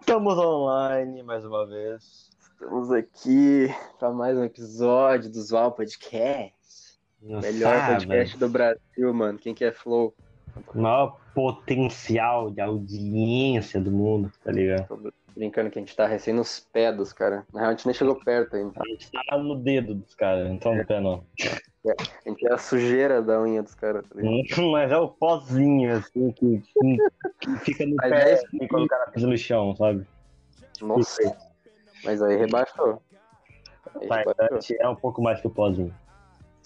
Estamos online mais uma vez. Estamos aqui para mais um episódio do Zual Podcast. Nossa, Melhor podcast do Brasil, mano. Quem que é Flow? Maior potencial de audiência do mundo, tá ligado? Tô brincando que a gente tá recém nos pés dos cara. Na real, a gente nem chegou perto ainda. A gente tá no dedo dos caras, tá no pé não. A gente é a sujeira da unha dos caras, tá? Mas é o pozinho, assim, que, que fica no Mas pé é assim, quando o cara pisa no chão, sabe? Nossa. Mas aí rebaixou. Aí rebaixou. é um pouco mais que o pozinho.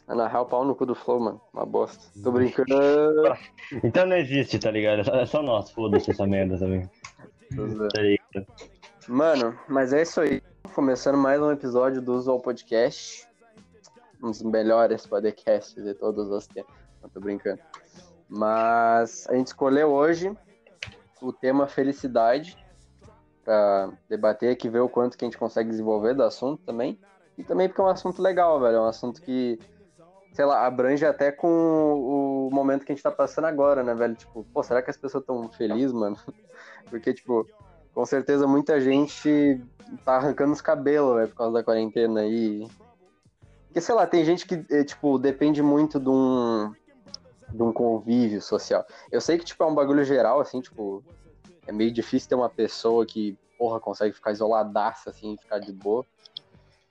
Ah, Na real, pau no cu do Flow, mano. Uma bosta. Tô brincando. Então não existe, tá ligado? É só, é só nós, foda-se essa merda também. Tá ligado? Mano, mas é isso aí. Começando mais um episódio do Usual Podcast. Um dos melhores podcasts de todos os tempos. Não tô brincando. Mas a gente escolheu hoje o tema felicidade pra debater aqui, ver o quanto que a gente consegue desenvolver do assunto também. E também porque é um assunto legal, velho. É um assunto que, sei lá, abrange até com o momento que a gente tá passando agora, né, velho? Tipo, pô, será que as pessoas tão felizes, mano? Porque, tipo, com certeza muita gente tá arrancando os cabelos, velho, por causa da quarentena aí. Porque, sei lá, tem gente que, eh, tipo, depende muito de um, de um convívio social. Eu sei que, tipo, é um bagulho geral, assim, tipo, é meio difícil ter uma pessoa que, porra, consegue ficar isoladaça, assim, ficar de boa.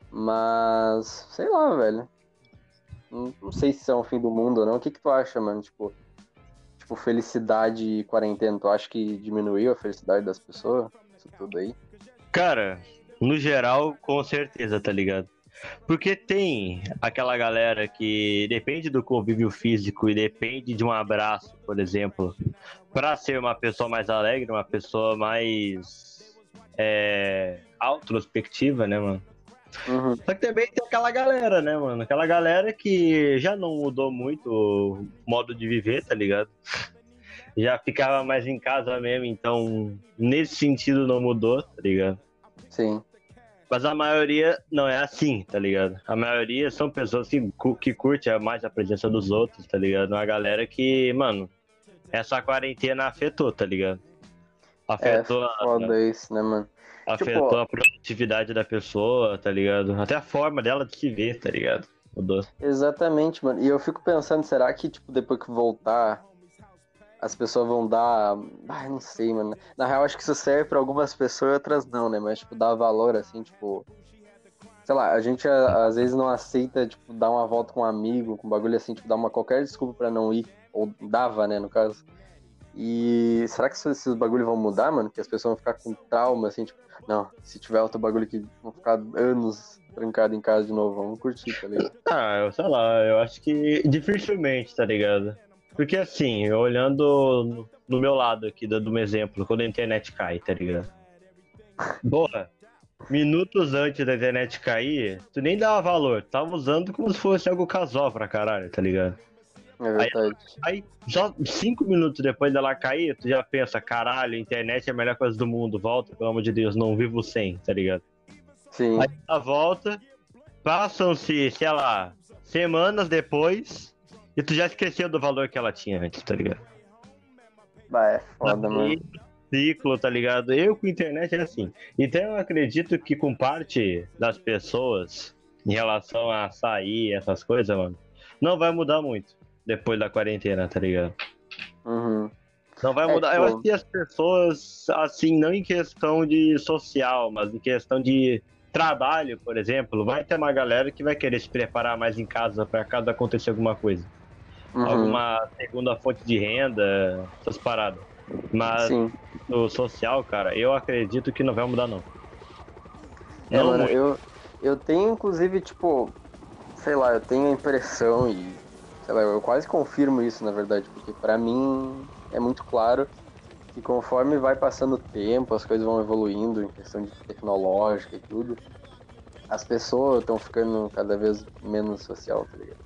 Mas, sei lá, velho. Não, não sei se é o fim do mundo ou não. O que que tu acha, mano? Tipo, tipo, felicidade e quarentena, tu acha que diminuiu a felicidade das pessoas? Isso tudo aí? Cara, no geral, com certeza, tá ligado? Porque tem aquela galera que depende do convívio físico e depende de um abraço, por exemplo, pra ser uma pessoa mais alegre, uma pessoa mais é, introspectiva, né, mano? Uhum. Só que também tem aquela galera, né, mano? Aquela galera que já não mudou muito o modo de viver, tá ligado? Já ficava mais em casa mesmo, então nesse sentido não mudou, tá ligado? Sim. Mas a maioria não é assim, tá ligado? A maioria são pessoas que, que curtem mais a presença dos outros, tá ligado? Uma galera que, mano, essa quarentena afetou, tá ligado? Afetou, É a, foda isso, né, mano? afetou tipo- a produtividade da pessoa, tá ligado? Até a forma dela de se ver, tá ligado? Mudou. Exatamente, mano. E eu fico pensando, será que, tipo, depois que voltar, as pessoas vão dar. Ai, não sei, mano. Na real, acho que isso serve pra algumas pessoas e outras não, né? Mas, tipo, dar valor, assim, tipo. Sei lá, a gente às vezes não aceita, tipo, dar uma volta com um amigo, com um bagulho assim, tipo, dar uma qualquer desculpa pra não ir. Ou dava, né, no caso. E será que esses esses bagulho vão mudar, mano? Que as pessoas vão ficar com trauma, assim, tipo, não, se tiver outro bagulho que vão ficar anos trancados em casa de novo, vamos curtir, tá ligado? Ah, eu sei lá, eu acho que dificilmente, tá ligado? Porque assim, olhando no- meu lado aqui, dando um exemplo, quando a internet cai, tá ligado? Porra, minutos antes da internet cair, tu nem dava valor, tu tava usando como se fosse algo casual pra caralho, tá ligado? É verdade. Aí, só cinco minutos depois dela cair, tu já pensa, caralho, a internet é a melhor coisa do mundo, volta, pelo amor de Deus, não vivo sem, tá ligado? Sim. Aí ela volta, passam-se, sei lá, semanas depois, e tu já esqueceu do valor que ela tinha antes, tá ligado? Vai, é foda, mano. Ciclo, tá ligado? Eu com internet é assim. Então eu acredito que com parte das pessoas em relação a sair, essas coisas, mano, não vai mudar muito depois da quarentena, tá ligado? Uhum. Não vai É, mudar. Eu tipo- acho que as pessoas, assim, não em questão de social, mas em questão de trabalho, por exemplo, vai ter uma galera que vai querer se preparar mais em casa para caso acontecer alguma coisa. Uhum. Alguma segunda fonte de renda, essas paradas. Mas Sim. no social, cara, eu acredito que não vai mudar, não. É, Não mano, muito. eu, eu tenho, inclusive, tipo, sei lá, eu tenho a impressão e, sei lá, eu quase confirmo isso, na verdade, porque pra mim é muito claro que conforme vai passando o tempo, as coisas vão evoluindo em questão de tecnológica e tudo, as pessoas estão ficando cada vez menos social, tá ligado?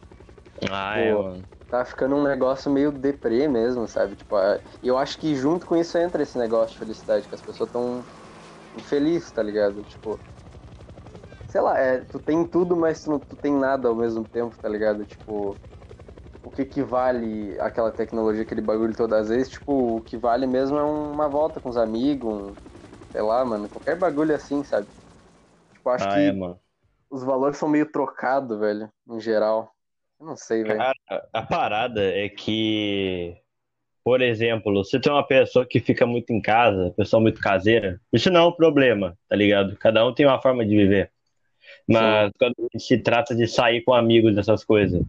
Ah, é, mano. Tá ficando um negócio meio deprê mesmo, sabe? Tipo, e eu acho que junto com isso entra esse negócio de felicidade, que as pessoas estão infelizes, tá ligado? Tipo, sei lá, é, tu tem tudo, mas tu não tu tem nada ao mesmo tempo, tá ligado? Tipo, o que que vale aquela tecnologia, aquele bagulho todas as vezes, tipo, o que vale mesmo é uma volta com os amigos, um, sei lá, mano, qualquer bagulho assim, sabe? Tipo, acho Ah, que é, os valores são meio trocados, velho, em geral. Eu não sei, velho. A parada é que, por exemplo, você tem uma pessoa que fica muito em casa, pessoa muito caseira, isso não é um problema, tá ligado? Cada um tem uma forma de viver. Mas quando se trata de sair com amigos, essas coisas,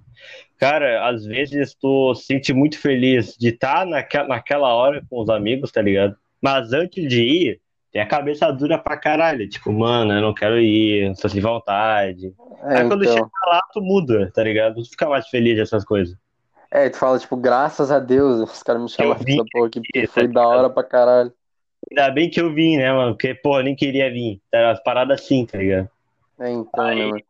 cara, às vezes tu se sente muito feliz de estar naquela, naquela hora com os amigos, tá ligado? Mas antes de ir, tem a cabeça dura pra caralho. Tipo, mano, eu não quero ir, não tô sem vontade. É, Aí quando então. chega lá, tu muda, tá ligado? Tu fica mais feliz dessas coisas. É, tu fala, tipo, graças a Deus, os caras me chamaram Eu vi essa porra aqui, porque foi tá da hora pra caralho. Ainda bem que eu vim, né, mano? Porque, pô, eu nem queria vir. Tá, As paradas assim, tá ligado? É, então, Aí- né, mano?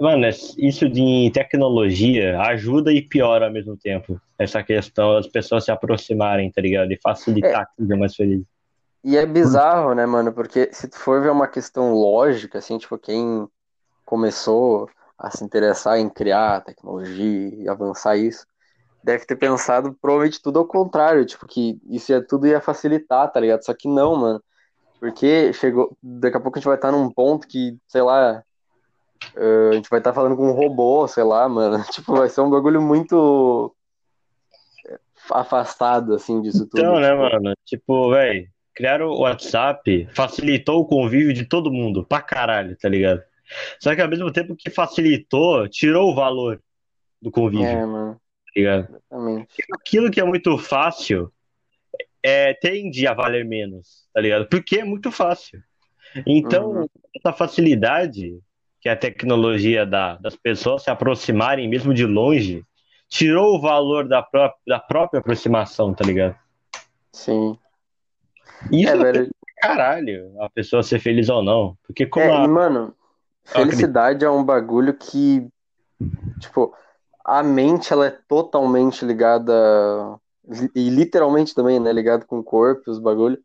Mano, isso de tecnologia ajuda e piora ao mesmo tempo. Essa questão das pessoas se aproximarem, tá ligado? E facilitar que seja mais feliz. E é bizarro, né, mano? Porque se tu for ver uma questão lógica, assim, tipo, quem começou a se interessar em criar tecnologia e avançar isso, deve ter pensado provavelmente tudo ao contrário, tipo, que isso ia, tudo ia facilitar, tá ligado? Só que não, mano. Porque chegou. Daqui a pouco a gente vai estar num ponto que, sei lá. eh, a gente vai estar falando com um robô, sei lá, mano. Tipo, vai ser um bagulho muito afastado, assim, disso tudo. Então, né, mano? Tipo, velho, criaram o WhatsApp, facilitou o convívio de todo mundo, pra caralho, tá ligado? Só que ao mesmo tempo que facilitou, tirou o valor do convívio, É, tá mano, ligado? exatamente. Aquilo que é muito fácil é, tende a valer menos, tá ligado? Porque é muito fácil. Então, Uhum. essa facilidade que a tecnologia dá das pessoas se aproximarem mesmo de longe, tirou o valor da, pró da própria aproximação, tá ligado? Sim. Isso É, é velho. caralho, a pessoa ser feliz ou não. Porque como É, a- mano, felicidade é um bagulho que, tipo, a mente, ela é totalmente ligada, e literalmente também, né, ligado com o corpo, os bagulho,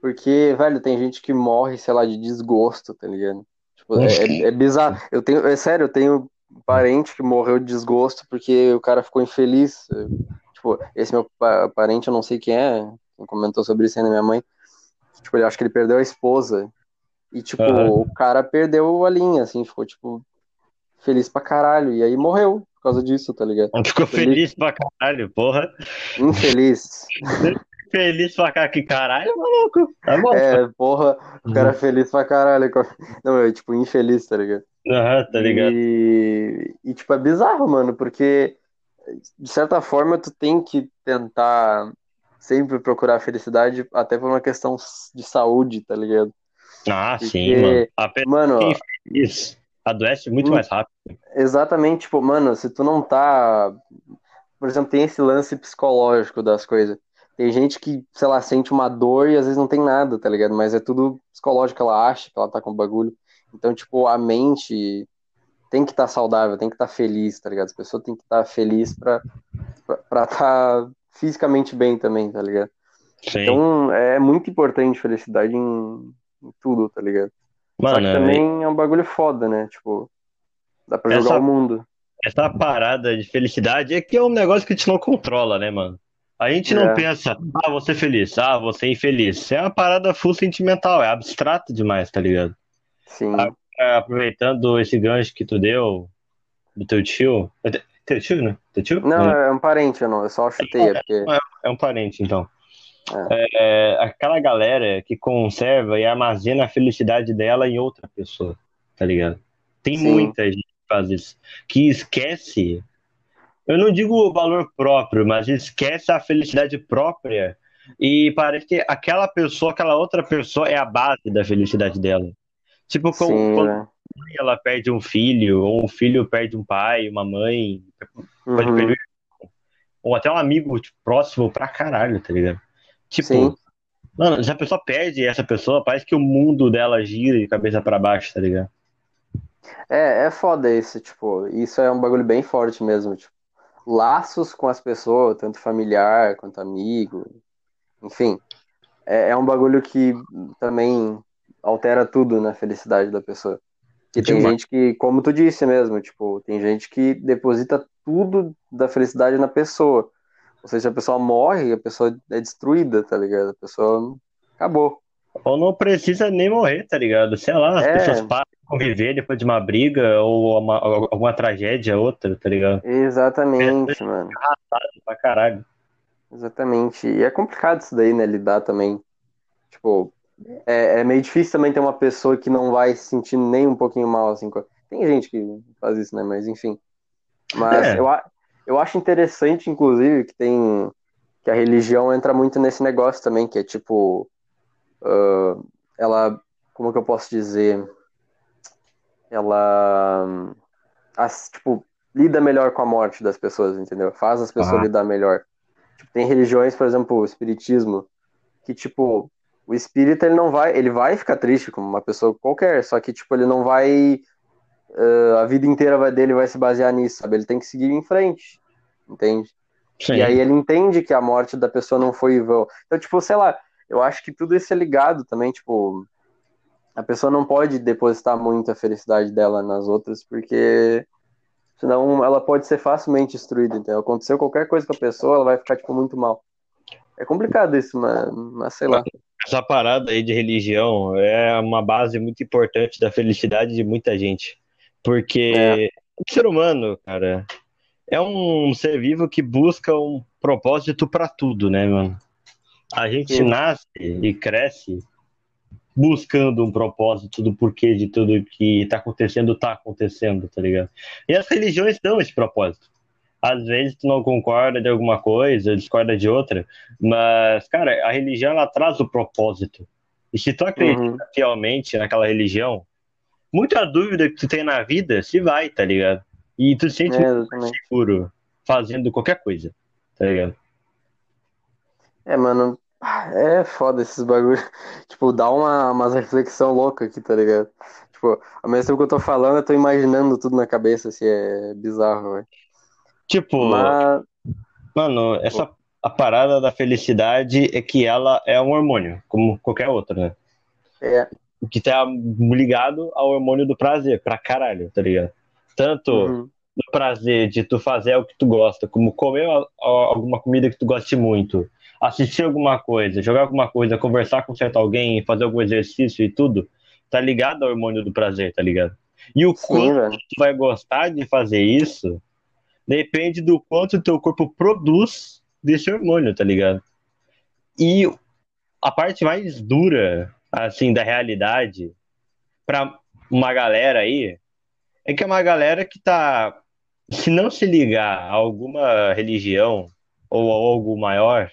porque, velho, tem gente que morre, sei lá, de desgosto, tá ligado? Tipo, é, é, é bizarro. Eu tenho, é sério, eu tenho um parente que morreu de desgosto porque o cara ficou infeliz. Tipo, esse meu pa- parente, eu não sei quem é, quem comentou sobre isso aí na minha mãe, tipo, ele acho que ele perdeu a esposa, e, tipo, Aham. o cara perdeu a linha, assim, ficou, tipo, feliz pra caralho. E aí morreu por causa disso, tá ligado? ficou feliz pra caralho, porra. Infeliz. Feliz pra caralho, que caralho, maluco. Tá bom. É, porra, o cara feliz pra caralho. Não, é tipo, infeliz, tá ligado? Aham, tá ligado? E, e, tipo, é bizarro, mano, porque de certa forma tu tem que tentar sempre procurar felicidade, até por uma questão de saúde, tá ligado? Ah, Porque, sim, mano. A Mano, que infeliz adoece muito Hum. mais rápido. Exatamente, tipo, mano, se tu não tá. Por exemplo, tem esse lance psicológico das coisas. Tem gente que, sei lá, sente uma dor e às vezes não tem nada, tá ligado? Mas é tudo psicológico, ela acha que ela tá com bagulho. Então, tipo, a mente tem que estar saudável, tem que estar feliz, tá ligado? As pessoas têm que estar feliz pra pra pra tá fisicamente bem também, tá ligado? Sim. Então, é muito importante felicidade em, em tudo, tá ligado? Só Mano, que também é um bagulho foda, né? Tipo, dá pra jogar Essa- o mundo. essa parada de felicidade é que é um negócio que a gente não controla, né, mano? A gente não É. pensa, ah, vou ser feliz, ah, vou ser infeliz. É uma parada full sentimental, é abstrato demais, tá ligado? Sim. Ah, É, Aproveitando esse gancho que tu deu do teu tio. É tio, né? Teu tio? Não, é um parente, eu não, eu só chutei, é porque. É um parente, então. É, aquela galera que conserva e armazena a felicidade dela em outra pessoa, tá ligado? Tem Sim. muita gente que faz isso. Que esquece, eu não digo o valor próprio, mas esquece a felicidade própria e parece que aquela pessoa, aquela outra pessoa é a base da felicidade dela. Tipo, Sim, quando né? Ela perde um filho, ou um filho perde um pai, uma mãe, pode Uhum. perder ou até um amigo tipo, próximo pra caralho, tá ligado? Tipo, Sim. mano, se a pessoa perde essa pessoa, parece que o mundo dela gira de cabeça pra baixo, tá ligado? É, é foda isso, tipo, isso é um bagulho bem forte mesmo, tipo, laços com as pessoas, tanto familiar quanto amigo, enfim, é, é um bagulho que também altera tudo na felicidade da pessoa. E tem Demais. gente que, como tu disse mesmo, tipo, tem gente que deposita tudo da felicidade na pessoa. Ou seja, a pessoa morre, a pessoa é destruída, tá ligado? A pessoa acabou. Ou não precisa nem morrer, tá ligado? Sei lá, as É. pessoas param de conviver depois de uma briga ou uma- alguma tragédia, outra, tá ligado? Exatamente, mano. Pra caralho. Exatamente. E é complicado isso daí, né? Lidar também. Tipo, é, é meio difícil também ter uma pessoa que não vai se sentir nem um pouquinho mal, assim. Tem gente que faz isso, né? Mas enfim. Mas É. eu, eu acho interessante, inclusive, que tem. Que a religião entra muito nesse negócio também, que é tipo. ah, ela. Como que eu posso dizer? Ela. as- tipo, lida melhor com a morte das pessoas, entendeu? Faz as pessoas Ah. lidar melhor. Tipo, tem religiões, por exemplo, o espiritismo, que tipo, o espírita ele não vai, ele vai ficar triste como uma pessoa qualquer, só que tipo, ele não vai ah, a vida inteira vai- dele vai se basear nisso, sabe? Ele tem que seguir em frente. Entende? Sim. E aí ele entende que a morte da pessoa não foi vão. Então, tipo, sei lá, eu acho que tudo isso é ligado também, tipo, a pessoa não pode depositar muito a felicidade dela nas outras, porque senão ela pode ser facilmente destruída, então aconteceu qualquer coisa com a pessoa, ela vai ficar, tipo, muito mal. É complicado isso, mas, mas sei lá. Essa parada aí de religião é uma base muito importante da felicidade de muita gente. Porque É. o ser humano, cara, é um ser vivo que busca um propósito pra tudo, né, mano? A gente Sim. nasce e cresce buscando um propósito do porquê de tudo que tá acontecendo, tá acontecendo, tá ligado? E as religiões dão esse propósito. Às vezes tu não concorda de alguma coisa, discorda de outra, mas, cara, a religião ela traz o propósito. E se tu acredita Uhum. fielmente naquela religião, muita dúvida que tu tem na vida se vai, tá ligado? E tu se sente É, muito seguro fazendo qualquer coisa, tá ligado? É, mano, é foda esses bagulho. Tipo, dá uma, umas reflexão louca aqui, tá ligado? Tipo, ao mesmo tempo que eu tô falando, eu tô imaginando tudo na cabeça, assim, é bizarro, velho. Tipo, Mas, mano, essa a parada da felicidade é que ela é um hormônio, como qualquer outro, né? é, Que tá ligado ao hormônio do prazer, pra caralho, tá ligado? Tanto uhum, do prazer de tu fazer o que tu gosta, como comer alguma comida que tu goste muito, assistir alguma coisa, jogar alguma coisa, conversar com certo alguém, fazer algum exercício e tudo, tá ligado ao hormônio do prazer, tá ligado? E o sim, quanto velho. tu vai gostar de fazer isso depende do quanto o teu corpo produz desse hormônio, tá ligado? E a parte mais dura, assim, da realidade pra uma galera aí é que é uma galera que tá, se não se ligar a alguma religião ou a algo maior,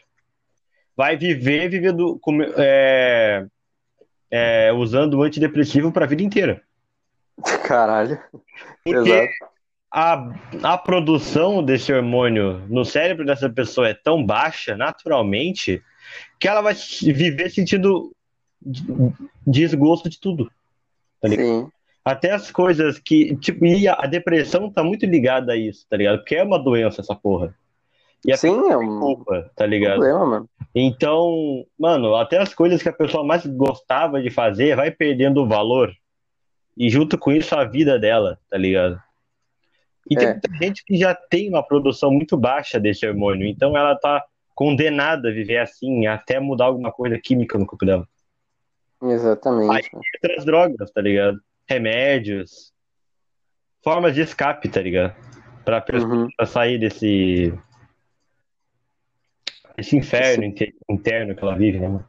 vai viver vivendo, é, é, usando o antidepressivo pra vida inteira. Caralho. Porque Exato. A, a produção desse hormônio no cérebro dessa pessoa é tão baixa, naturalmente, que ela vai viver sentindo desgosto de tudo. Tá? Sim. Até as coisas que. Tipo, e a, depressão tá muito ligada a isso, tá ligado? Porque é uma doença essa porra. E Sim, é um culpa, tá ligado? problema, mano. Então, mano, até as coisas que a pessoa mais gostava de fazer vai perdendo o valor. E junto com isso a vida dela, tá ligado? E tem É. muita gente que já tem uma produção muito baixa desse hormônio, então ela tá condenada a viver assim até mudar alguma coisa química no corpo dela. Exatamente. mano. Outras drogas, tá ligado? Remédios, formas de escape, tá ligado? Pra pessoa Uhum. sair desse esse inferno inte- interno que ela vive, né? mano?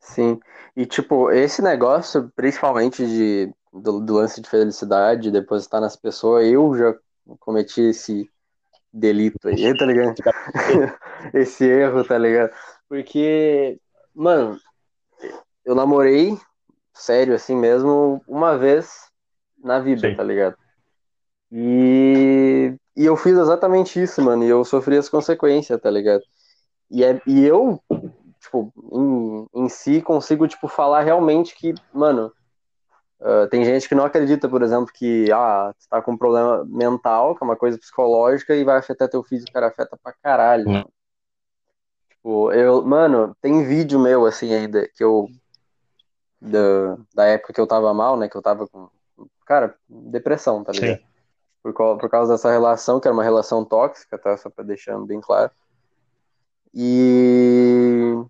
Sim. E, tipo, esse negócio, principalmente de, do, do lance de felicidade, de depositar nas pessoas, eu já cometi esse delito aí, tá ligado? esse erro, tá ligado? Porque, mano, eu namorei, sério, assim mesmo, uma vez na vida, Sim. tá ligado? E, e eu fiz exatamente isso, mano, e eu sofri as consequências, tá ligado? E, é, e eu, tipo, em, em si, consigo, tipo, falar realmente que, mano, ah, tem gente que não acredita, por exemplo, que, ah, tu tá com um problema mental, que é uma coisa psicológica, e vai afetar teu físico, cara, afeta pra caralho. Hum. mano. Tipo, eu, mano, tem vídeo meu, assim, ainda, que eu, da, da época que eu tava mal, né, que eu tava com, cara, depressão, tá ligado? Sim. por, por causa dessa relação, que era uma relação tóxica, tá? Só pra deixar bem claro. E.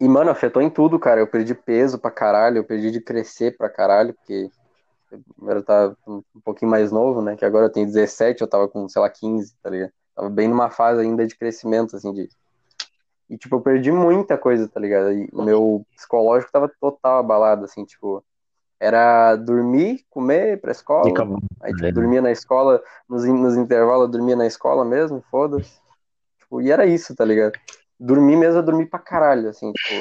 E, mano, afetou em tudo, cara. Eu perdi peso pra caralho, eu perdi de crescer pra caralho, porque eu tava um pouquinho mais novo, né? Que agora eu tenho 17, eu tava com, sei lá, 15, tá ligado? Tava bem numa fase ainda de crescimento, assim, de. E, tipo, eu perdi muita coisa, tá ligado? E o meu psicológico tava total abalado, assim, tipo. Era dormir, comer, pra escola. Aí, tipo, dormia na escola, nos, nos intervalos eu dormia na escola mesmo, foda-se. Tipo, e era isso, tá ligado? Dormir mesmo, eu dormi pra caralho, assim, tipo.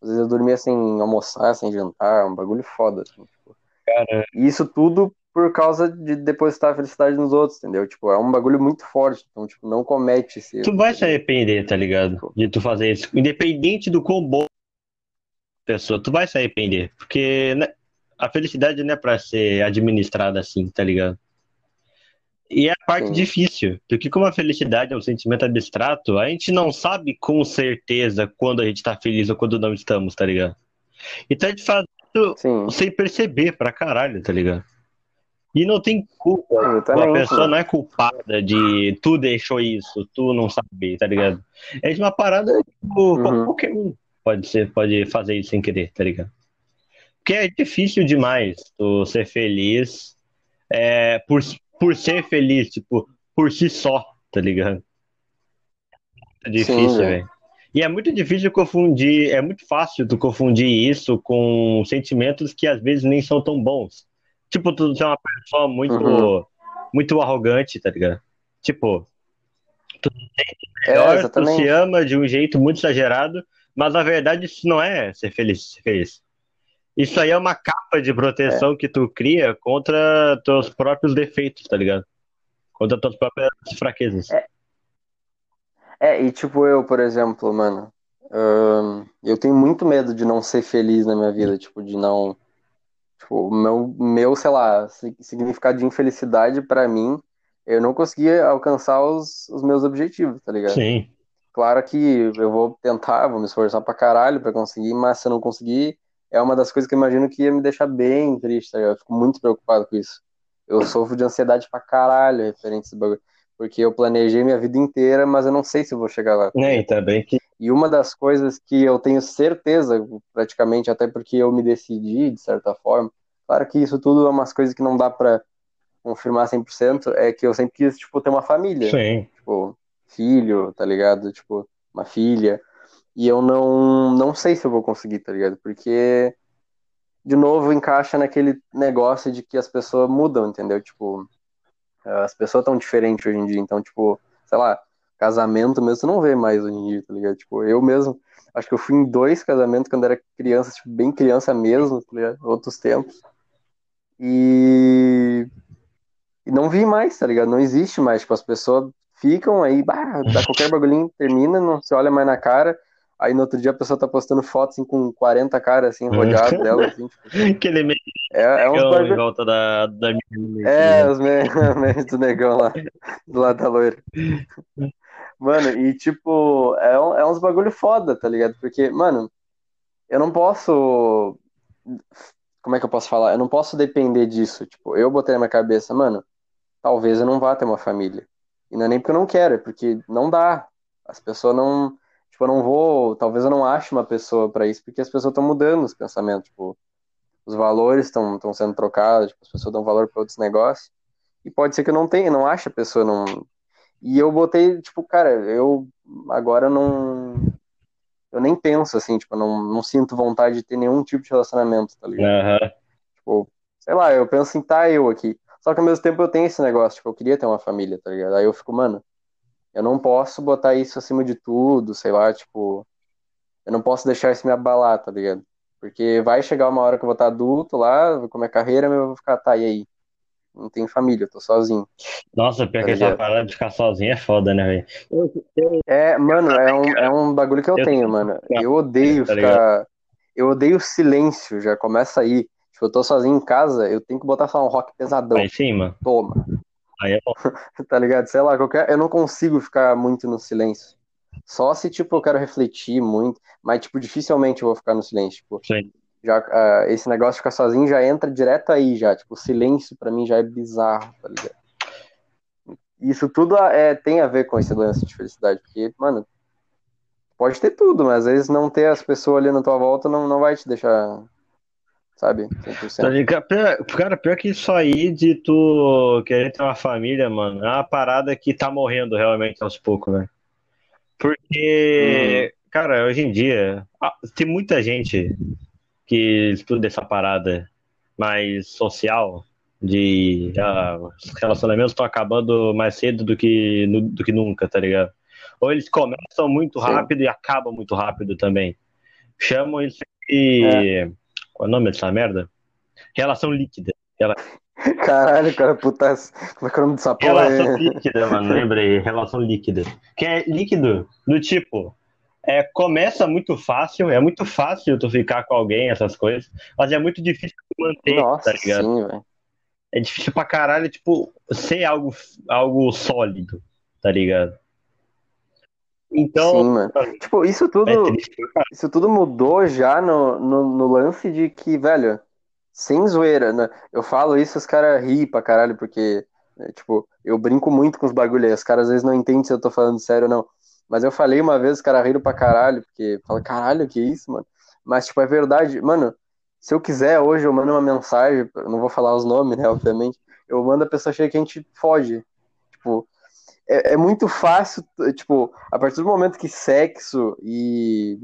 Às vezes eu dormia sem almoçar, sem jantar, um bagulho foda, assim, tipo. Cara... E isso tudo por causa de depositar a felicidade nos outros, entendeu? Tipo, é um bagulho muito forte, então, tipo, não comete esse Tu vai se arrepender, tá ligado? Tipo, de tu fazer isso. Independente do quão bom pessoa, tu vai se arrepender. Porque né, a felicidade não é pra ser administrada assim, tá ligado? E é a parte Sim. difícil, porque como a felicidade é um sentimento abstrato, a gente não sabe com certeza quando a gente tá feliz ou quando não estamos, tá ligado? Então a gente faz sem perceber pra caralho, tá ligado? E não tem culpa. A pessoa não é culpada de tu deixou isso, tu não sabe, tá ligado? É de uma parada, tipo, uhum. qualquer um pode, ser, pode fazer isso sem querer, tá ligado? Porque é difícil demais tu ser feliz é, por, por ser feliz, tipo, por si só, tá ligado? É difícil, velho. E é muito difícil confundir, é muito fácil tu confundir isso com sentimentos que às vezes nem são tão bons. Tipo, tu é uma pessoa muito, uhum. muito arrogante, tá ligado? Tipo, tu é melhor, é, tu se ama de um jeito muito exagerado, mas na verdade isso não é ser feliz, ser feliz. Isso aí é uma capa de proteção é. que tu cria contra teus próprios defeitos, tá ligado? Contra tuas próprias fraquezas. É, é e tipo eu, por exemplo, mano, eu tenho muito medo de não ser feliz na minha vida, tipo, de não Tipo, meu, meu, sei lá, significado de infelicidade para mim, eu não conseguia alcançar os, os meus objetivos, tá ligado? Sim. Claro que eu vou tentar, vou me esforçar pra caralho pra conseguir, mas se eu não conseguir, é uma das coisas que eu imagino que ia me deixar bem triste, tá ligado? Eu fico muito preocupado com isso. Eu sofro de ansiedade pra caralho referente a esse bagulho. Porque eu planejei minha vida inteira, mas eu não sei se eu vou chegar lá. É, tá bem que. E uma das coisas que eu tenho certeza, praticamente, até porque eu me decidi, de certa forma, claro que isso tudo é umas coisas que não dá pra confirmar 100%, é que eu sempre quis, tipo, ter uma família. Sim. Tipo, filho, tá ligado? Tipo, uma filha. E eu não, não sei se eu vou conseguir, tá ligado? Porque, de novo, encaixa naquele negócio de que as pessoas mudam, entendeu? Tipo, as pessoas estão diferentes hoje em dia. Então, tipo, sei lá, casamento mesmo, você não vê mais hoje em dia, tá ligado? Tipo, eu mesmo, acho que eu fui em dois casamentos quando era criança, tipo, bem criança mesmo, tá ligado? Outros tempos. E, e não vi mais, tá ligado? Não existe mais. Tipo, as pessoas ficam aí, bah, dá qualquer bagulhinho, termina, não se olha mais na cara. Aí no outro dia a pessoa tá postando fotos assim, com 40 caras assim, rodeado dela. Assim, tipo, Aquele meio é, é uns bagulho... em volta da, da minha É, os memes do negão lá, do lado da loira. Mano, e tipo, é, um, é uns bagulho foda, tá ligado? Porque, mano, eu não posso como é que eu posso falar? Eu não posso depender disso. Tipo, eu botei na minha cabeça, mano, talvez eu não vá ter uma família. E não é nem porque eu não quero, é porque não dá. As pessoas não. Tipo, eu não vou. Talvez eu não ache uma pessoa para isso, porque as pessoas estão mudando os pensamentos. Tipo, os valores estão sendo trocados, tipo, as pessoas dão valor para outros negócios. E pode ser que eu não tenha, não ache a pessoa. Não... E eu botei, tipo, cara, eu agora não eu nem penso assim, tipo, não, não sinto vontade de ter nenhum tipo de relacionamento, tá ligado? Uhum. Tipo, sei lá, eu penso em tá eu aqui. Só que ao mesmo tempo eu tenho esse negócio, tipo, eu queria ter uma família, tá ligado? Aí eu fico, mano, eu não posso botar isso acima de tudo, sei lá, tipo, eu não posso deixar isso me abalar, tá ligado? Porque vai chegar uma hora que eu vou estar adulto lá, vou comer carreira, mas eu vou ficar, tá, e aí? não tenho família, eu tô sozinho. Nossa, pior tá que essa parada de ficar sozinho é foda, né, velho? É, mano, é um, é um bagulho que eu, eu tenho, mano. Eu odeio tá ficar. Eu odeio silêncio, já começa aí. Tipo, eu tô sozinho em casa, eu tenho que botar só um rock pesadão. Aí sim, mano. Toma. Aí é bom. tá ligado? Sei lá, qualquer... eu não consigo ficar muito no silêncio. Só se, tipo, eu quero refletir muito, mas, tipo, dificilmente eu vou ficar no silêncio. Tipo, Sim já uh, esse negócio de ficar sozinho já entra direto aí já, tipo, o silêncio para mim já é bizarro, tá ligado? isso tudo é, tem a ver com esse lance de felicidade, porque, mano, pode ter tudo, mas às vezes não ter as pessoas ali na tua volta não, não vai te deixar, sabe, 100%. Tá cara, pior que isso aí de tu querer ter uma família, mano, é uma parada que tá morrendo realmente aos poucos, né? Porque, hum. cara, hoje em dia, tem muita gente que estuda essa parada mais social, de uh, relacionamentos estão acabando mais cedo do que, do que nunca, tá ligado? Ou eles começam muito rápido Sim. e acabam muito rápido também. Chamam isso de. É. Qual é o nome dessa merda? Relação líquida. Ela... Caralho, cara, puta. Como é que é o nome dessa porra? Relação líquida, mano, lembrei. Relação líquida. Que é líquido, do tipo. É, começa muito fácil, é muito fácil tu ficar com alguém, essas coisas, mas é muito difícil manter, Nossa, tá ligado? Sim, é difícil pra caralho, tipo, ser algo, algo sólido, tá ligado? Então. Sim, mano. Tipo, isso tudo. É isso tudo mudou já no, no, no, lance de que, velho, sem zoeira, né? Eu falo isso, os caras riem pra caralho, porque, né, tipo, eu brinco muito com os bagulhos aí. Os caras às vezes não entendem se eu tô falando sério ou não. Mas eu falei uma vez, os caras riram pra caralho, porque fala, caralho, que isso, mano? Mas, tipo, é verdade. Mano, se eu quiser hoje, eu mando uma mensagem, não vou falar os nomes, né, obviamente, eu mando a pessoa cheia que a gente foge. Tipo, é, é, muito fácil, tipo, a partir do momento que sexo e,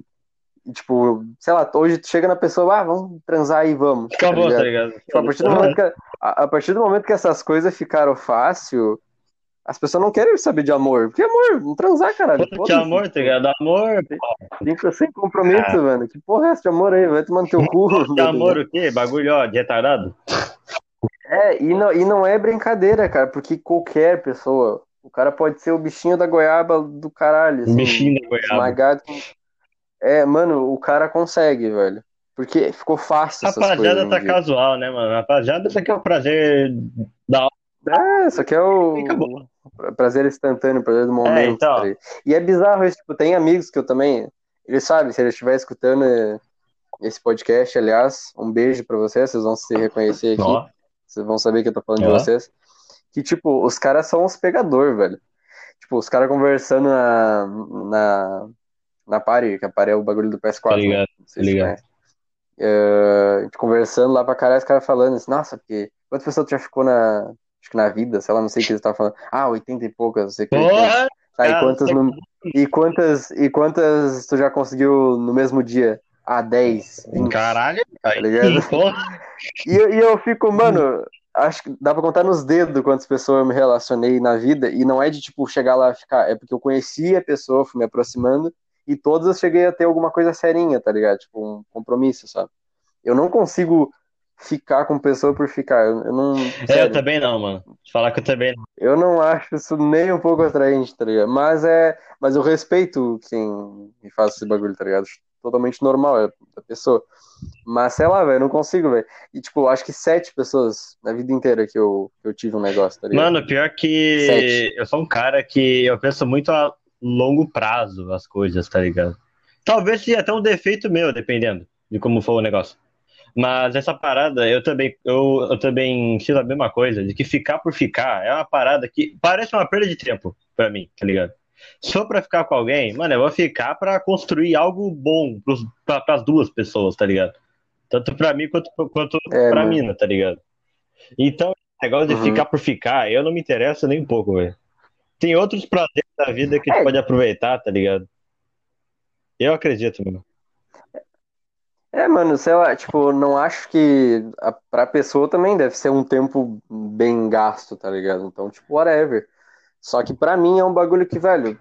tipo, sei lá, hoje tu chega na pessoa, ah, vamos transar e vamos. Tá Acabou, tá ligado? Tá ligado? Tipo, a, partir do momento que, a, a, partir do momento que essas coisas ficaram fácil, as pessoas não querem saber de amor. Porque amor, não transar, caralho. Que amor, tá ligado? Amor. Sem, sem compromisso, ah. mano. Que porra é essa de amor aí? Vai tomar no teu cu. Que amor o quê? Bagulho, ó, de retardado? É, e não, e não é brincadeira, cara, porque qualquer pessoa, o cara pode ser o bichinho da goiaba do caralho. Assim, bichinho da goiaba. Esmagado. É, mano, o cara consegue, velho. Porque ficou fácil. A rapaziada tá casual, né, mano? A rapaziada, isso aqui é o prazer da é, isso aqui é o prazer instantâneo, prazer do momento. É, então. Tá e é bizarro isso, tipo, tem amigos que eu também, eles sabem, se eles estiverem escutando esse podcast, aliás, um beijo para vocês, vocês vão se reconhecer aqui, vocês vão saber que eu tô falando de vocês, que, tipo, os caras são uns pegador, velho. Tipo, os caras conversando na, na, na party, que a party é o bagulho do PS4. Tá ligado, né? tá ligado. Uh, conversando lá pra caralho, os caras falando assim, nossa, porque quantas pessoas tu já ficou na, acho que na vida, sei lá, não sei o que eles estavam falando. Ah, 80 e poucas, não sei o que. Porra! Tá, e quantas, no... e quantas e quantas tu já conseguiu no mesmo dia? Ah, 10, 20. Caralho, tá ligado? Porra. E, e eu fico, mano, acho que dá pra contar nos dedos quantas pessoas eu me relacionei na vida, e não é de, tipo, chegar lá e ficar, é porque eu conheci a pessoa, fui me aproximando, e todas eu cheguei a ter alguma coisa serinha, tá ligado? Tipo, um compromisso, sabe? Eu não consigo ficar com pessoa por ficar. Eu, eu não. É, eu também não, mano. Falar que eu também não. Eu não acho isso nem um pouco atraente, tá ligado? Mas é. Mas eu respeito quem faz esse bagulho, tá ligado? Totalmente normal, é da pessoa. Mas sei lá, velho, eu não consigo, velho. E tipo, acho que sete pessoas na vida inteira que eu, eu tive um negócio, tá ligado? Mano, pior que sete. eu sou um cara que eu penso muito a longo prazo as coisas, tá ligado? Talvez seja até um defeito meu, dependendo de como for o negócio. Mas essa parada, eu também, eu, eu também sinto a mesma coisa, de que ficar por ficar é uma parada que parece uma perda de tempo para mim, tá ligado? Só pra ficar com alguém, mano, eu vou ficar pra construir algo bom pros, pra, pras duas pessoas, tá ligado? Tanto pra mim quanto, quanto é, pra mano. mina, tá ligado? Então, o negócio de uhum. ficar por ficar, eu não me interesso nem um pouco, velho. Tem outros prazeres da vida que é. tu pode aproveitar, tá ligado? Eu acredito, mano. É, mano, sei lá, tipo, não acho que a, pra pessoa também deve ser um tempo bem gasto, tá ligado? Então, tipo, whatever. Só que pra mim é um bagulho que, velho,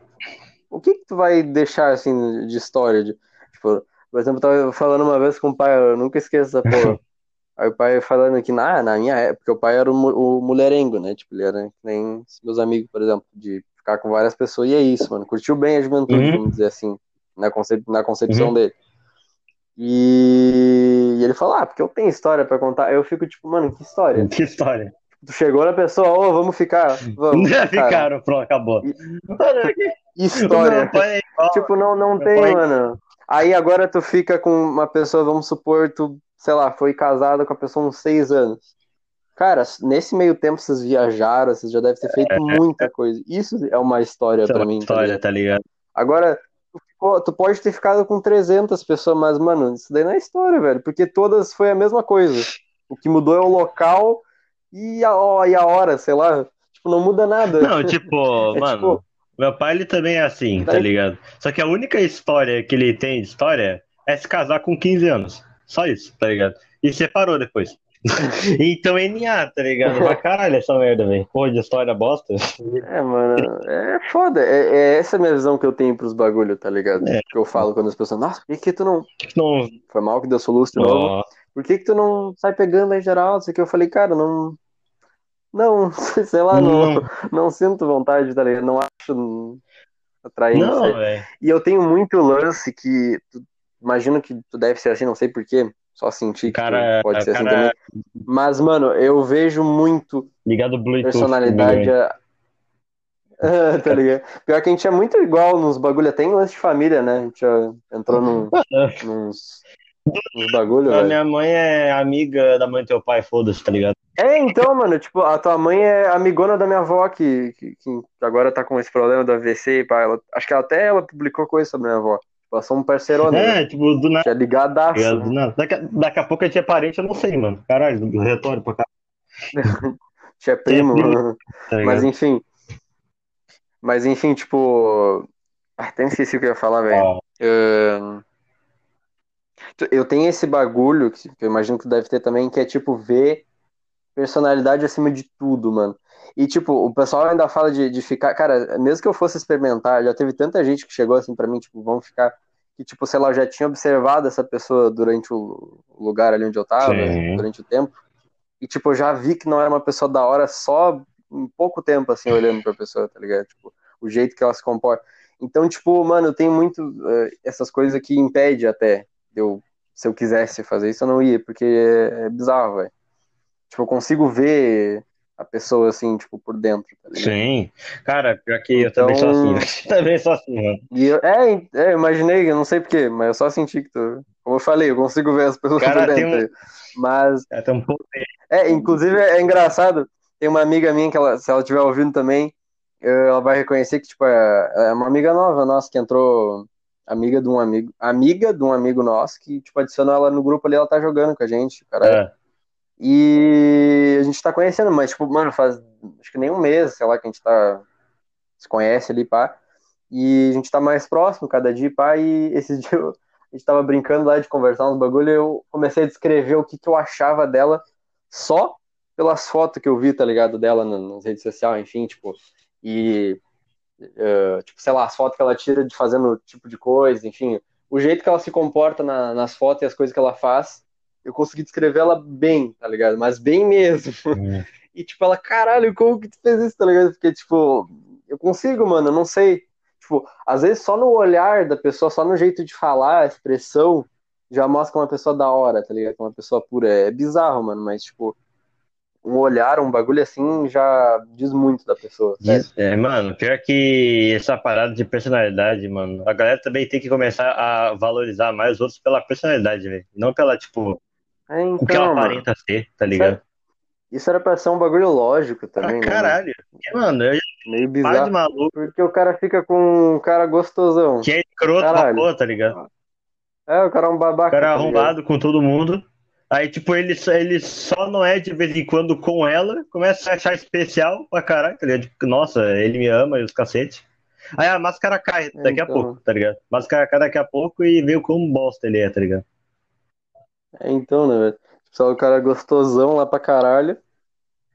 o que que tu vai deixar, assim, de história? De, tipo, por exemplo, eu tava falando uma vez com o pai, eu nunca esqueço essa porra. Aí o pai falando que na, na minha época, porque o pai era o, o mulherengo, né? Tipo, ele era nem meus amigos, por exemplo, de ficar com várias pessoas, e é isso, mano. Curtiu bem a juventude, uhum. vamos dizer assim, na, concep na concepção uhum. dele. E, e ele fala, ah, porque eu tenho história para contar. Eu fico tipo, mano, que história? Que história? Tu chegou na pessoa, ô, oh, vamos ficar. Vamos. Já ficaram, pronto, acabou. História. É tipo, não, não tem, pai... mano. Aí agora tu fica com uma pessoa, vamos supor, tu, sei lá, foi casado com a pessoa uns seis anos. Cara, nesse meio tempo vocês viajaram, vocês já devem ter feito é, muita coisa. Isso é uma história para mim. História, tá ligado? Tá ligado? Agora, tu, ficou, tu, pode ter ficado com 300 pessoas, mas, mano, isso daí não é história, velho. Porque todas foi a mesma coisa. O que mudou é o local e a, e a hora, sei lá. Tipo, não muda nada. Não, tipo, é, mano, tipo... meu pai ele também é assim, tá ligado? Só que a única história que ele tem de história é se casar com 15 anos. Só isso, tá ligado? E separou depois. então NA, tá ligado? Pra caralho essa merda, velho. Pô, de história bosta. É, mano, é foda. É, é essa a minha visão que eu tenho pros bagulho, tá ligado? É. Que eu falo quando as pessoas, nossa, por que, que tu não. não... Foi mal que deu soluço de novo. Por que, que tu não sai pegando em geral? Isso que eu falei, cara, não. Não, sei lá, não, não, não sinto vontade, tá ligado? Não acho atraente. Não, e eu tenho muito lance que. Tu, imagino que tu deve ser assim, não sei porquê. Só sentir que cara, pode ser assim cara... assim também. Mas, mano, eu vejo muito Ligado Bluetooth, personalidade. A... tá ligado? Pior que a gente é muito igual nos bagulho, até em lance de família, né? A gente entrou num, nos, nos bagulho. A minha mãe é amiga da mãe do teu pai, foda-se, tá ligado? É, então, mano, tipo, a tua mãe é amigona da minha avó, que, que, que agora tá com esse problema do AVC, pá, ela, acho que até ela publicou coisa sobre a minha avó. Passou um parceiro, né? É, tipo, do nada. Tinha ligadaço. É, do nada. Daqui, daqui a pouco a gente é parente, eu não sei, mano. Caralho, retório pra cá. Tinha primo, primo. Tá Mas enfim. Mas enfim, tipo. Até esqueci o que eu ia falar, velho. Uh... Eu tenho esse bagulho, que eu imagino que deve ter também, que é tipo ver personalidade acima de tudo, mano. E, tipo, o pessoal ainda fala de, de ficar. Cara, mesmo que eu fosse experimentar, já teve tanta gente que chegou assim para mim, tipo, vamos ficar. Que, tipo, sei lá, eu já tinha observado essa pessoa durante o lugar ali onde eu tava, Sim. durante o tempo. E, tipo, eu já vi que não era uma pessoa da hora só em pouco tempo, assim, olhando pra pessoa, tá ligado? Tipo, o jeito que ela se comporta. Então, tipo, mano, eu tenho muito uh, essas coisas que impede até eu, se eu quisesse fazer isso, eu não ia, porque é, é bizarro, velho. Tipo, eu consigo ver a pessoa, assim, tipo, por dentro, tá Sim. Cara, pior que eu também sou assim. Eu também sou assim, mano. E eu, é, é, eu imaginei, eu não sei porquê, mas eu só senti que tu. Como eu falei, eu consigo ver as pessoas Cara, por dentro. Um... Mas. É, tem um é, inclusive é engraçado. Tem uma amiga minha que ela, se ela estiver ouvindo também, ela vai reconhecer que, tipo, é, é uma amiga nova nossa que entrou. Amiga de um amigo. Amiga de um amigo nosso que, tipo, adicionou ela no grupo ali, ela tá jogando com a gente, cara. É. E a gente tá conhecendo, mas, tipo, mano, faz acho que nem um mês, sei lá, que a gente tá. Se conhece ali, pá. E a gente tá mais próximo cada dia, pá. E esses dias eu, a gente tava brincando lá de conversar uns bagulho e eu comecei a descrever o que, que eu achava dela só pelas fotos que eu vi, tá ligado? Dela nas redes sociais, enfim, tipo. E. Uh, tipo, sei lá, as fotos que ela tira de fazendo tipo de coisa, enfim. O jeito que ela se comporta na, nas fotos e as coisas que ela faz eu consegui descrever ela bem, tá ligado? Mas bem mesmo. Uhum. E, tipo, ela, caralho, como que tu fez isso, tá ligado? Porque, tipo, eu consigo, mano, eu não sei. Tipo, às vezes só no olhar da pessoa, só no jeito de falar, a expressão, já mostra uma pessoa da hora, tá ligado? Uma pessoa pura. É bizarro, mano, mas, tipo, um olhar, um bagulho assim, já diz muito da pessoa. Diz, é, mano, pior que essa parada de personalidade, mano, a galera também tem que começar a valorizar mais os outros pela personalidade, velho. Não pela, tipo, é, então, o que ela aparenta mano, ser, tá ligado? Isso era pra ser um bagulho lógico também, ah, né? Caralho. Mano, eu Meio bizarro. maluco. Porque o cara fica com um cara gostosão. Que é escroto porra, tá ligado? É, o cara é um babaca. O cara é tá arrombado com todo mundo. Aí, tipo, ele, ele só não é de vez em quando com ela, começa a achar especial pra caralho, tá ligado? Tipo, nossa, ele me ama e os cacete. Aí a máscara cai daqui então... a pouco, tá ligado? Máscara cai daqui a pouco e vê o quão bosta ele é, tá ligado? É, então, né, velho? Só o cara é gostosão lá pra caralho,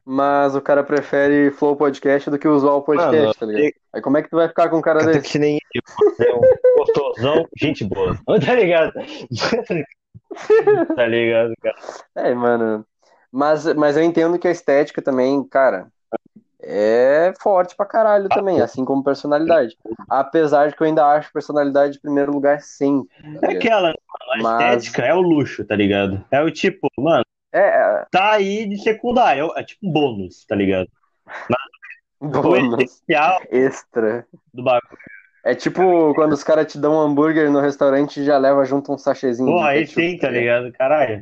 mas o cara prefere Flow Podcast do que o Usual Podcast, Mano, tá ligado? Aí como é que tu vai ficar com um cara, cara desse? Que nem eu, é um gostosão, gente boa. Tá ligado? tá ligado, cara? É, mano. Mas, mas eu entendo que a estética também, cara, é forte pra caralho também, assim como personalidade. Apesar de que eu ainda acho personalidade em primeiro lugar sim. Tá é aquela, a Mas... estética é o luxo, tá ligado? É o tipo, mano, é, é... tá aí de secundário, é tipo bônus, tá ligado? Mas, bônus. especial extra do bagulho. É tipo quando os caras te dão um hambúrguer no restaurante e já leva junto um sachêzinho. Pô, aí sim, tá ligado? Caralho.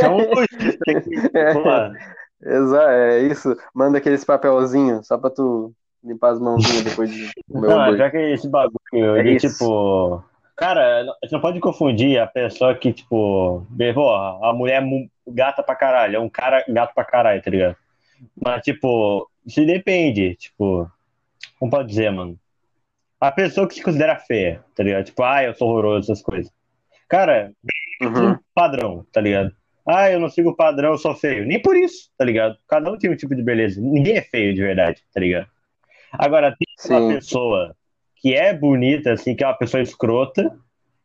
É um luxo. É. Exato, é isso. Manda aqueles papelzinhos só pra tu limpar as mãozinhas depois de comer Não, hambúrguer. já que esse bagulho É isso. tipo. Cara, você não pode confundir a pessoa que, tipo, pô, a mulher é gata pra caralho, é um cara gato pra caralho, tá ligado? Mas, tipo, isso depende, tipo, como pode dizer, mano? A pessoa que se considera feia, tá ligado? Tipo, ah, eu sou horroroso, essas coisas. Cara, Uhum. um padrão, tá ligado? Ah, eu não sigo o padrão, eu sou feio. Nem por isso, tá ligado? Cada um tem um tipo de beleza. Ninguém é feio de verdade, tá ligado? Agora, tem uma Sim. pessoa que é bonita, assim, que é uma pessoa escrota,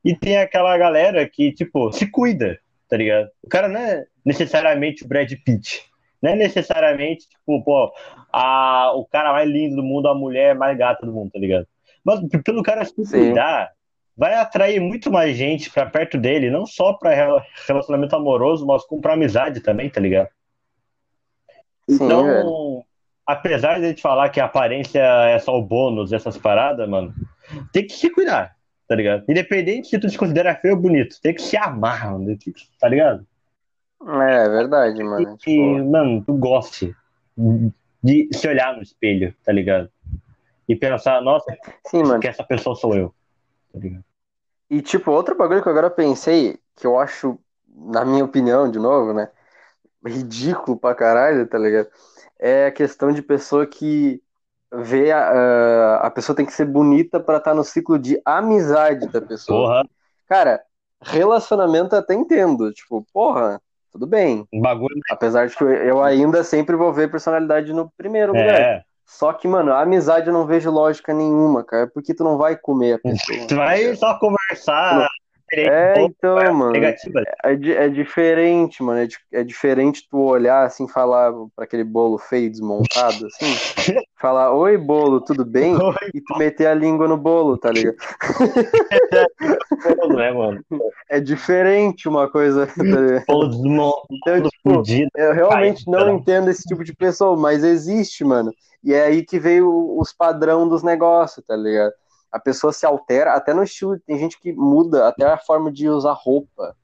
e tem aquela galera que, tipo, se cuida, tá ligado? O cara não é necessariamente o Brad Pitt. Não é necessariamente, tipo, pô, a, o cara mais lindo do mundo, a mulher mais gata do mundo, tá ligado? Mas pelo cara se cuidar, vai atrair muito mais gente pra perto dele, não só pra rela- relacionamento amoroso, mas como pra amizade também, tá ligado? Sim, Então, velho. apesar de a gente falar que a aparência é só o bônus dessas paradas, mano, tem que se cuidar, tá ligado? Independente se tu se considera feio ou bonito, tem que se amar, mano, tá ligado? É, é verdade, mano. E, Tipo, mano, tu goste de se olhar no espelho, tá ligado? E pensar, nossa, sim, mano. que essa pessoa sou eu, tá ligado? E, tipo, outro bagulho que eu agora pensei, que eu acho, na minha opinião, de novo, né? Ridículo pra caralho, tá ligado? É a questão de pessoa que vê a, a, a pessoa tem que ser bonita pra estar no ciclo de amizade da pessoa. Porra, Cara, relacionamento até entendo. Tipo, porra, tudo bem. um bagulho. Apesar de que eu, eu ainda sempre vou ver personalidade no primeiro lugar. Só que, mano, a amizade eu não vejo lógica nenhuma, cara. Porque tu não vai comer a pessoa. tu vai só conversar. É, então, mano. Negativa. É, é diferente, mano. É, di- é diferente tu olhar assim, falar pra aquele bolo feio, desmontado, assim. falar, oi, bolo, tudo bem? E tu meter a língua no bolo, tá ligado? Bolo, né, mano? É diferente uma coisa. Tá ligado? Bolo desmo- Então, tipo, fudido. eu realmente Ai, não cara. entendo esse tipo de pessoa, mas existe, mano. E é aí que veio os padrão dos negócios, tá ligado? A pessoa se altera, até no estilo. Tem gente que muda até a forma de usar roupa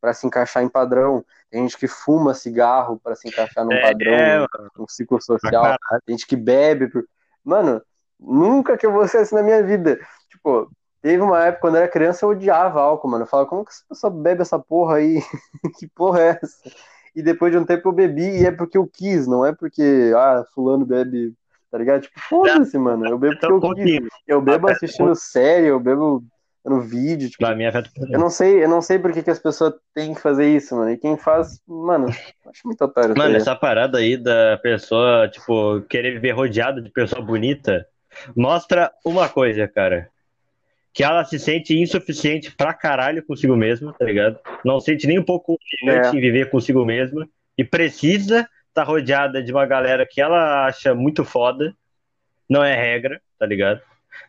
pra se encaixar em padrão. Tem gente que fuma cigarro pra se encaixar num É, padrão, num ciclo social. Tem gente que bebe. por- Mano, nunca que eu vou ser assim na minha vida. Tipo, teve uma época quando eu era criança eu odiava álcool, mano. Eu falava, como que essa pessoa bebe essa porra aí? que porra é essa? E depois de um tempo eu bebi e é porque eu quis, não é porque, ah, fulano bebe, tá ligado? Tipo, foda-se, mano. Eu bebo Então, porque eu quis. contigo. Eu bebo assistindo série, eu bebo no vídeo, tipo, eu não sei, eu não sei por que, que as pessoas têm que fazer isso, mano. E quem faz, mano, acho muito otário. tá Mano, essa parada aí da pessoa, tipo, querer viver rodeada de pessoa bonita, mostra uma coisa, cara. Que ela se sente insuficiente pra caralho consigo mesma, tá ligado? Não sente nem um pouco confiante É. em viver consigo mesma. E precisa estar rodeada de uma galera que ela acha muito foda. Não é regra, tá ligado?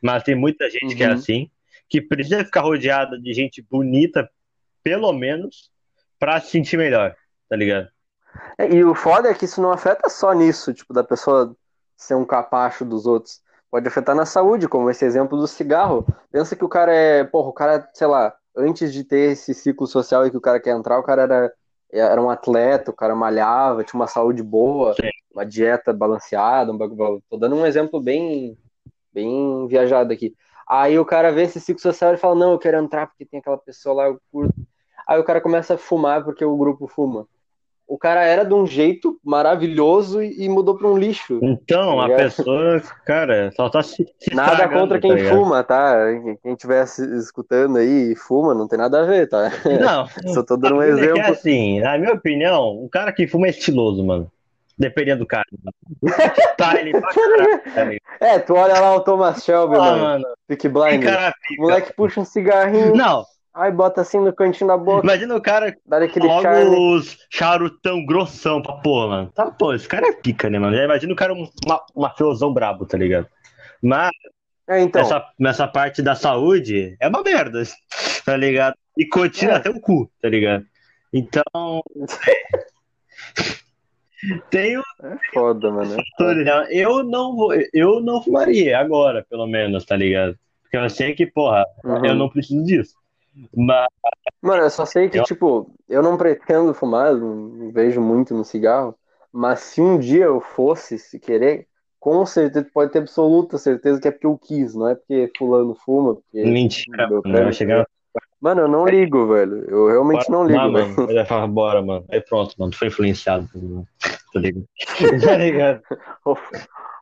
Mas tem muita gente que é Uhum. assim. Que precisa ficar rodeada de gente bonita, pelo menos, pra se sentir melhor, tá ligado? É, E o foda é que isso não afeta só nisso, tipo, da pessoa ser um capacho dos outros. Pode afetar na saúde, como esse exemplo do cigarro. Pensa que o cara é, porra, o cara, sei lá, antes de ter esse ciclo social e que o cara quer entrar, o cara era, era um atleta, o cara malhava, tinha uma saúde boa, Sim. uma dieta balanceada, um bagulho. Tô dando um exemplo bem, bem viajado aqui. Aí o cara vê esse ciclo social e fala, não, eu quero entrar porque tem aquela pessoa lá, eu curto. Aí o cara começa a fumar porque o grupo fuma. O cara era de um jeito maravilhoso e e mudou pra um lixo. Então, Tá a pessoa, cara, só tá se, se Nada contra tá quem ligado? fuma, tá? Quem estiver escutando aí e fuma, não tem nada a ver, tá? Não, Só tô dando um é que é exemplo. assim, na minha opinião, o cara que fuma é estiloso, mano. Dependendo do cara. Tá ele tá ligado? É, tu olha lá o Thomas Shelby, Ah, mano. mano, pica. moleque puxa um cigarrinho, Não, aí bota assim no cantinho da boca, imagina o cara logo charme. os charutão grossão pra porra, mano. Tá, pô, esse cara é pica, né, mano? Já imagina o cara um ma- mafiosão brabo, tá ligado? Mas É, então. essa, nessa parte da saúde é uma merda, tá ligado? E continua É. até o cu, tá ligado? Então. Tem um É foda, mano. fator, né? Eu não vou, eu não fumaria agora, pelo menos, tá ligado? Porque eu sei que, porra, Uhum. eu não preciso disso. Mas Mano, eu só sei que, Eu- tipo, eu não pretendo fumar, não vejo muito no cigarro, Mas se um dia eu fosse, se querer, com certeza, pode ter absoluta certeza que é porque eu quis, não é porque fulano fuma. Porque Mentira, mano. Vai chegar... Mano, eu não ligo, velho. Eu realmente não ligo, Não, velho. mano. Ele vai falar, bora, mano. Aí pronto, mano. Tu foi influenciado. Tá ligado? tá ligado? Ô,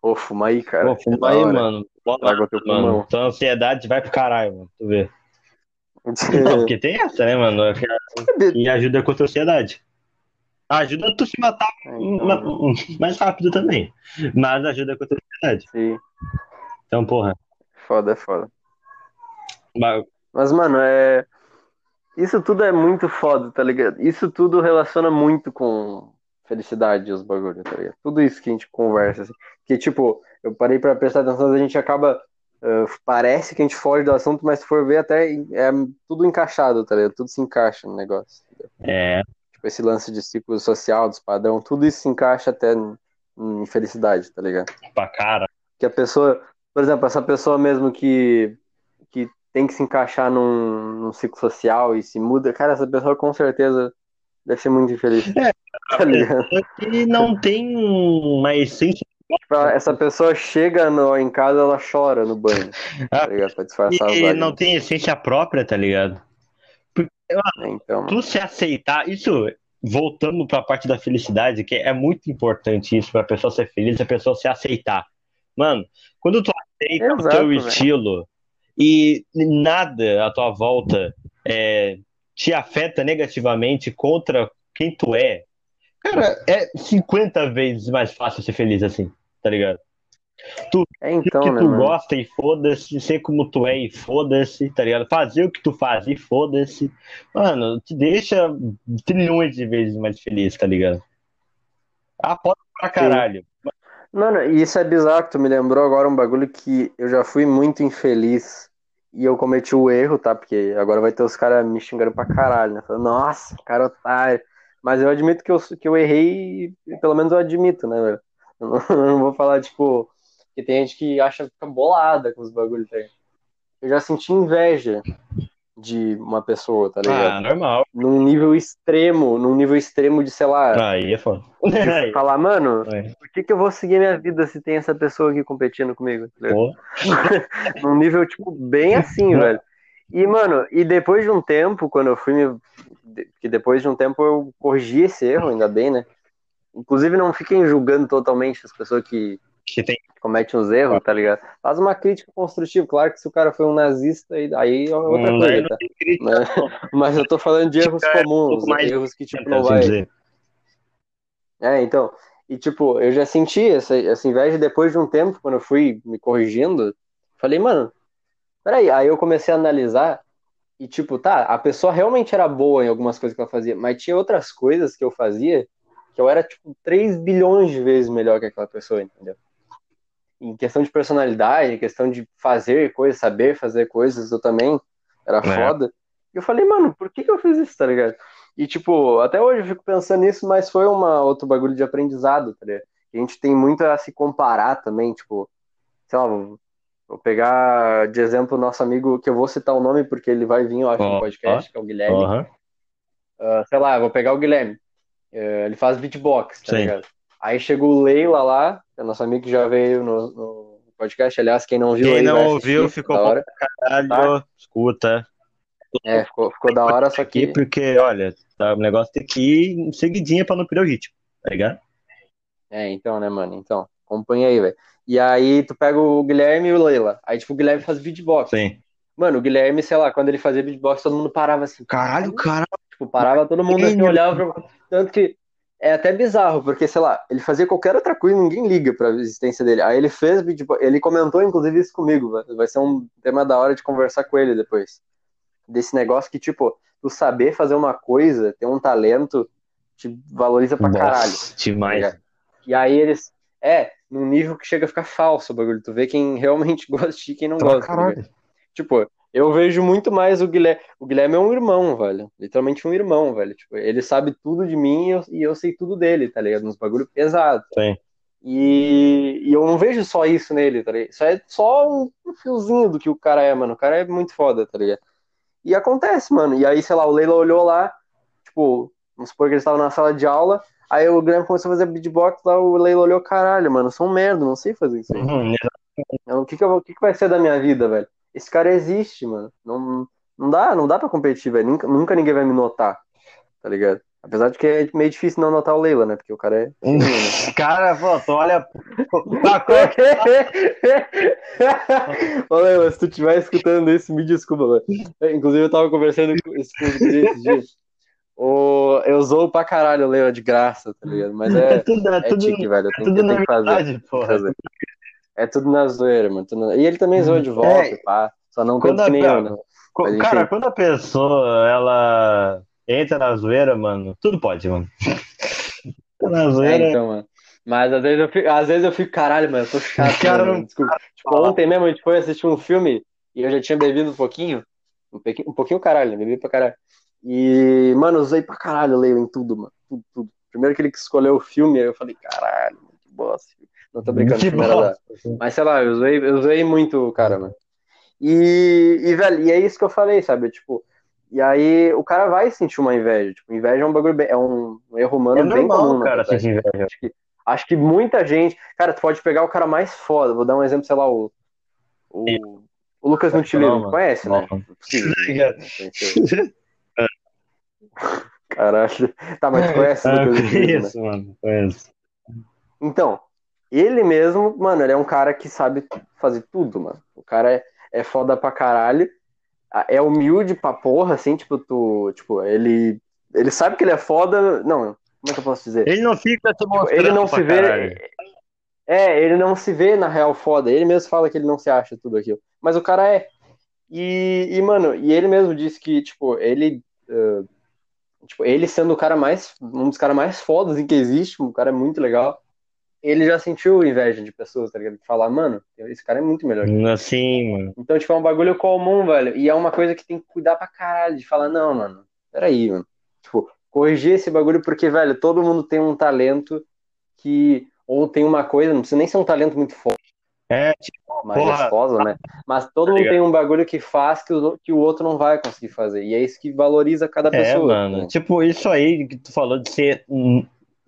Ô, fuma aí, cara. Pô, fuma aí, hora. mano. Bora, mano. Tua ansiedade vai pro caralho, mano. Tu vê. Não, porque tem essa, né, mano? E ajuda contra a ansiedade. Ajuda tu se matar Então, ma- mais rápido também. Mas ajuda contra a ansiedade. sim. Então, porra. Foda, é foda. ba- Mas, mano, é. Isso tudo é muito foda, tá ligado? Isso tudo relaciona muito com felicidade e os bagulhos, tá ligado? Tudo isso que a gente conversa, assim. Que, tipo, eu parei pra prestar atenção, a gente acaba. Ah, parece que a gente foge do assunto, mas se for ver, até é tudo encaixado, tá ligado? Tudo se encaixa no negócio. É, Tipo, esse lance de ciclo social, dos padrão, tudo isso se encaixa até em felicidade, tá ligado? pra cara. que a pessoa, por exemplo, essa pessoa mesmo que, que tem que se encaixar num, num ciclo social e se muda, cara, essa pessoa com certeza deve ser muito infeliz. tá ligado? E não tem uma essência. Tipo, Essa pessoa chega no, em casa, ela chora no banho, tá ligado? Pra disfarçar E não tem essência própria, tá ligado? Então, tu se aceitar, isso voltando pra parte da felicidade, que é muito importante isso pra pessoa ser feliz, a pessoa se aceitar. Mano, quando tu aceita o Exato, teu velho. estilo e nada à tua volta é, te afeta negativamente contra quem tu é, cara, é 50 vezes mais fácil ser feliz assim, tá ligado? é Ser o então, que né, tu mano? gosta e foda-se, ser como tu é e foda-se, tá ligado? Fazer o que tu faz e foda-se. Mano, te deixa trilhões de vezes mais feliz, tá ligado? Aposta pra caralho. Mano, e isso é bizarro, tu me lembrou agora um bagulho que eu já fui muito infeliz e eu cometi o erro, tá? Porque agora vai ter os caras me xingando pra caralho, né? Falando, nossa, cara otário. Mas eu admito que eu, que eu errei, pelo menos eu admito, né, velho? Eu não, eu não vou falar, tipo, que tem gente que acha que fica bolada com os bagulhos, tá ligado? Eu já senti inveja de uma pessoa, tá ligado? Ah, normal. Num nível extremo, num nível extremo de, sei lá, Aí é foda. de Aí, falar, mano, é. por que, que eu vou seguir minha vida se tem essa pessoa aqui competindo comigo? tá Num nível, tipo, bem assim, velho. E, mano, e depois de um tempo, quando eu fui me. Que depois de um tempo eu corrigi esse erro, ainda bem, né? Inclusive, não fiquem julgando totalmente as pessoas que que tem. cometem os erros, tá ligado? Faz uma crítica construtiva. Claro que se o cara foi um nazista, aí é outra Hum, coisa, não tá? Mas, mas eu tô falando de erros É, um comuns, pouco mais erros que, tipo, não vai. dizer. É, então, e tipo, eu já senti essa, essa inveja depois de um tempo, quando eu fui me corrigindo, falei, mano, peraí, aí eu comecei a analisar e tipo, tá, a pessoa realmente era boa em algumas coisas que ela fazia, mas tinha outras coisas que eu fazia que eu era, tipo, 3 bilhões de vezes melhor que aquela pessoa, entendeu? Em questão de personalidade, em questão de fazer coisas, saber fazer coisas, eu também era É. foda. E eu falei, mano, por que que eu fiz isso, tá ligado? E, tipo, até hoje eu fico pensando nisso, mas foi uma outro bagulho de aprendizado, tá ligado? A gente tem muito a se comparar também, tipo, sei lá, vou pegar de exemplo o nosso amigo, que eu vou citar o nome porque ele vai vir, eu acho, no podcast, que é o Guilherme. Ah, sei lá, vou pegar o Guilherme. Eh, ele faz beatbox, tá Sim. ligado? Aí chegou o Leila lá, é nosso amigo que já veio no, no podcast. Aliás, quem não viu Quem aí não vai ouviu, assistir, ficou da hora. Caralho, escuta. É, ficou, ficou da hora, só que. porque, olha, tá, o negócio tem que ir seguidinha pra não perder o ritmo, tá ligado? É, então, né, mano? Então, acompanha aí, velho. E aí tu pega o Guilherme e o Leila. Aí, tipo, o Guilherme faz beatbox. Sim. Mano, o Guilherme, sei lá, quando ele fazia beatbox, todo mundo parava assim. Caralho, cara. Tipo, parava todo mundo assim, olhava pra... Tanto que é até bizarro, porque, sei lá, ele fazia qualquer outra coisa e ninguém liga pra existência dele. Aí ele fez beatbox, ele comentou, inclusive, isso comigo, vai- vai ser um tema da hora de conversar com ele depois. Desse negócio que, tipo, tu saber fazer uma coisa, ter um talento, te valoriza pra caralho. Nossa, demais. Tá? E aí eles. É, num nível que chega a ficar falso o bagulho. Tu vê quem realmente gosta e quem não gosta. tá caralho. Tipo, eu vejo muito mais o Guilherme. O Guilherme é um irmão, velho. Literalmente um irmão, velho. Tipo, ele sabe tudo de mim e eu, e eu sei tudo dele, tá ligado? Uns bagulho pesado. Sim. E, e eu não vejo só isso nele, tá ligado? Isso é só um, um fiozinho do que o cara é, mano. O cara é muito foda, tá ligado? E acontece, mano. E aí, sei lá, o Leila olhou lá, tipo, vamos supor que eles estavam na sala de aula, Aí o Guilherme começou a fazer beatbox lá, o Leila olhou, caralho, mano, eu sou um merda, não sei fazer isso aí. Uhum, O que que, eu, o que que vai ser da minha vida, velho? Esse cara existe, mano. Não, não dá, não dá pra competir, velho. Nunca, nunca ninguém vai me notar, tá ligado? Apesar de que é meio difícil não notar o Leila, né? Porque o cara é. né? Cara, pô, tu olha. Ô, Leila, se tu estiver escutando isso, me desculpa, velho. Inclusive, eu tava conversando com Guri esses dias. O, eu zoo pra caralho o Leila de graça, tá ligado? Mas é, É tudo, é é tudo, tique, velho. Eu é tenho, tudo eu na tenho que fazer. verdade, porra. fazer. É tudo na zoeira, mano. na- E ele também zoa de volta, É. pá. Só não Quando que a- eu, né? Mas, Cara, quando a pessoa ela entra na zoeira, mano, tudo pode, mano. Na É, zoeira. então, mano. Mas às vezes eu fico, às vezes eu fico, caralho, mano, eu tô chato, Cara, mano? Desculpa. Tipo, ontem mesmo a gente foi assistir um filme e eu já tinha bebido um pouquinho. Um pouquinho, um pouquinho caralho, né? Bebi pra caralho. E, mano, usei pra caralho o Leio em tudo, mano. Tudo, tudo. Primeiro que ele escolheu o filme, aí eu falei, caralho, mano, que bosta. Não tô brincando, Que filme era da- bosta. Mas sei lá, eu usei, eu usei muito o cara, mano. E, e, velho, e é isso que eu falei, sabe? Tipo, e aí o cara vai sentir uma inveja. Tipo, inveja é um bagulho bem, é um, um erro humano É bem comum, normal, cara, sentir inveja. Acho que, acho que muita gente. Cara, tu pode pegar o cara mais foda. Vou dar um exemplo, sei lá, o. O, o Lucas Não, Nutilino. mano. Conhece, né? Não. Não é. Caralho. Tá, mas conhece o Ah, Lucas Nutilino, né? conheço, mano. Conheço. Então, ele mesmo, mano, ele é um cara que sabe fazer tudo, mano. O cara é, é foda pra caralho. a- É humilde pra porra, assim, tipo, tu. Tipo, ele. Ele sabe que ele é foda. Não, como é que eu posso dizer? Ele não fica se mostrando Tipo, ele não se vê. caralho. É, ele não se vê na real foda. Ele mesmo fala que ele não se acha tudo aquilo. Mas o cara é. E, e mano, e ele mesmo disse que, tipo, ele. eh, tipo, ele sendo o cara mais. Um dos caras mais fodas em que existe, um cara muito legal. Ele já sentiu inveja de pessoas, tá ligado? Falar, mano, esse cara é muito melhor. que eu." Assim, mano. Então, tipo, é um bagulho comum, velho. E é uma coisa que tem que cuidar pra caralho. De falar, não, mano, peraí, mano. Tipo, corrigir esse bagulho, porque, velho, todo mundo tem um talento que. Ou tem uma coisa, não precisa nem ser um talento muito forte, É, tipo, majestosa, né? Mas todo mundo ligado. tem um bagulho que faz que o, que o outro não vai conseguir fazer. E é isso que valoriza cada é, pessoa. mano. né? Tipo, isso aí que tu falou de ser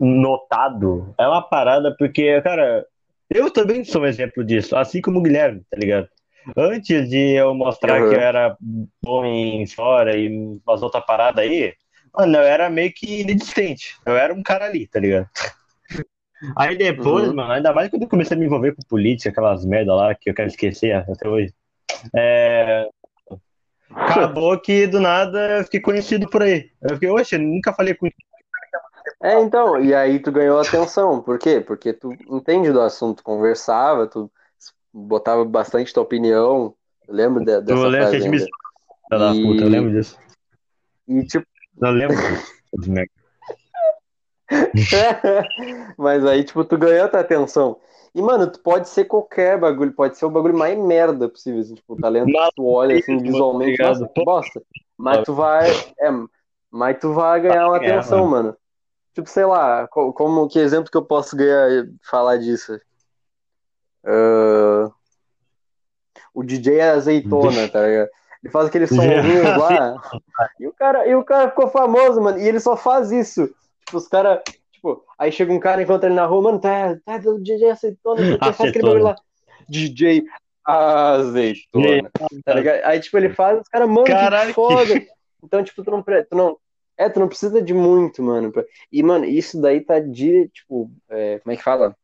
notado é uma parada, porque, cara, eu também sou um exemplo disso, assim como o Guilherme, tá ligado? Antes de eu mostrar Uhum. que eu era bom em história e umas outras paradas aí, mano, eu era meio que inexistente. Eu era um cara ali, tá ligado? Aí depois, Uhum. mano, ainda mais quando eu comecei a me envolver com política, aquelas merda lá que eu quero esquecer até hoje. É, Acabou que do nada eu fiquei conhecido por aí. Eu fiquei, oxe, eu nunca falei com É, então, e aí tu ganhou atenção. Por quê? Porque tu entende do assunto, conversava, tu botava bastante tua opinião. Eu lembro de- dessa Eu lembro, fase vocês me ainda. Filha da E- puta, eu lembro disso. E tipo, Eu lembro. Merda. mas aí, tipo, tu ganhou tua atenção. E, mano, tu pode ser qualquer bagulho, pode ser o bagulho mais merda possível, assim, tipo, o talento que tu olha, assim, visualmente, nossa, bosta. Mas tu vai, é, mas tu vai ganhar uma atenção, mano. Tipo, sei lá, co- como, que exemplo que eu posso ganhar, falar disso? Ah, o DJ Azeitona, tá ligado? Ele faz aqueles sonzinhos lá. E o cara, e o cara ficou famoso, mano. E ele só faz isso. Tipo, os caras. Tipo, aí chega um cara, encontra ele na rua, mano, tá, tá do DJ Azeitona, porque faz aquele Azeitona. bagulho lá. DJ Azeitona. Tá ligado? Aí, tipo, ele faz, os caras, Caralho, que foda. Então, tipo, tu não, tu não. É, tu não precisa de muito, mano. pra- E, mano, isso daí tá, dire, tipo, é, como é que fala?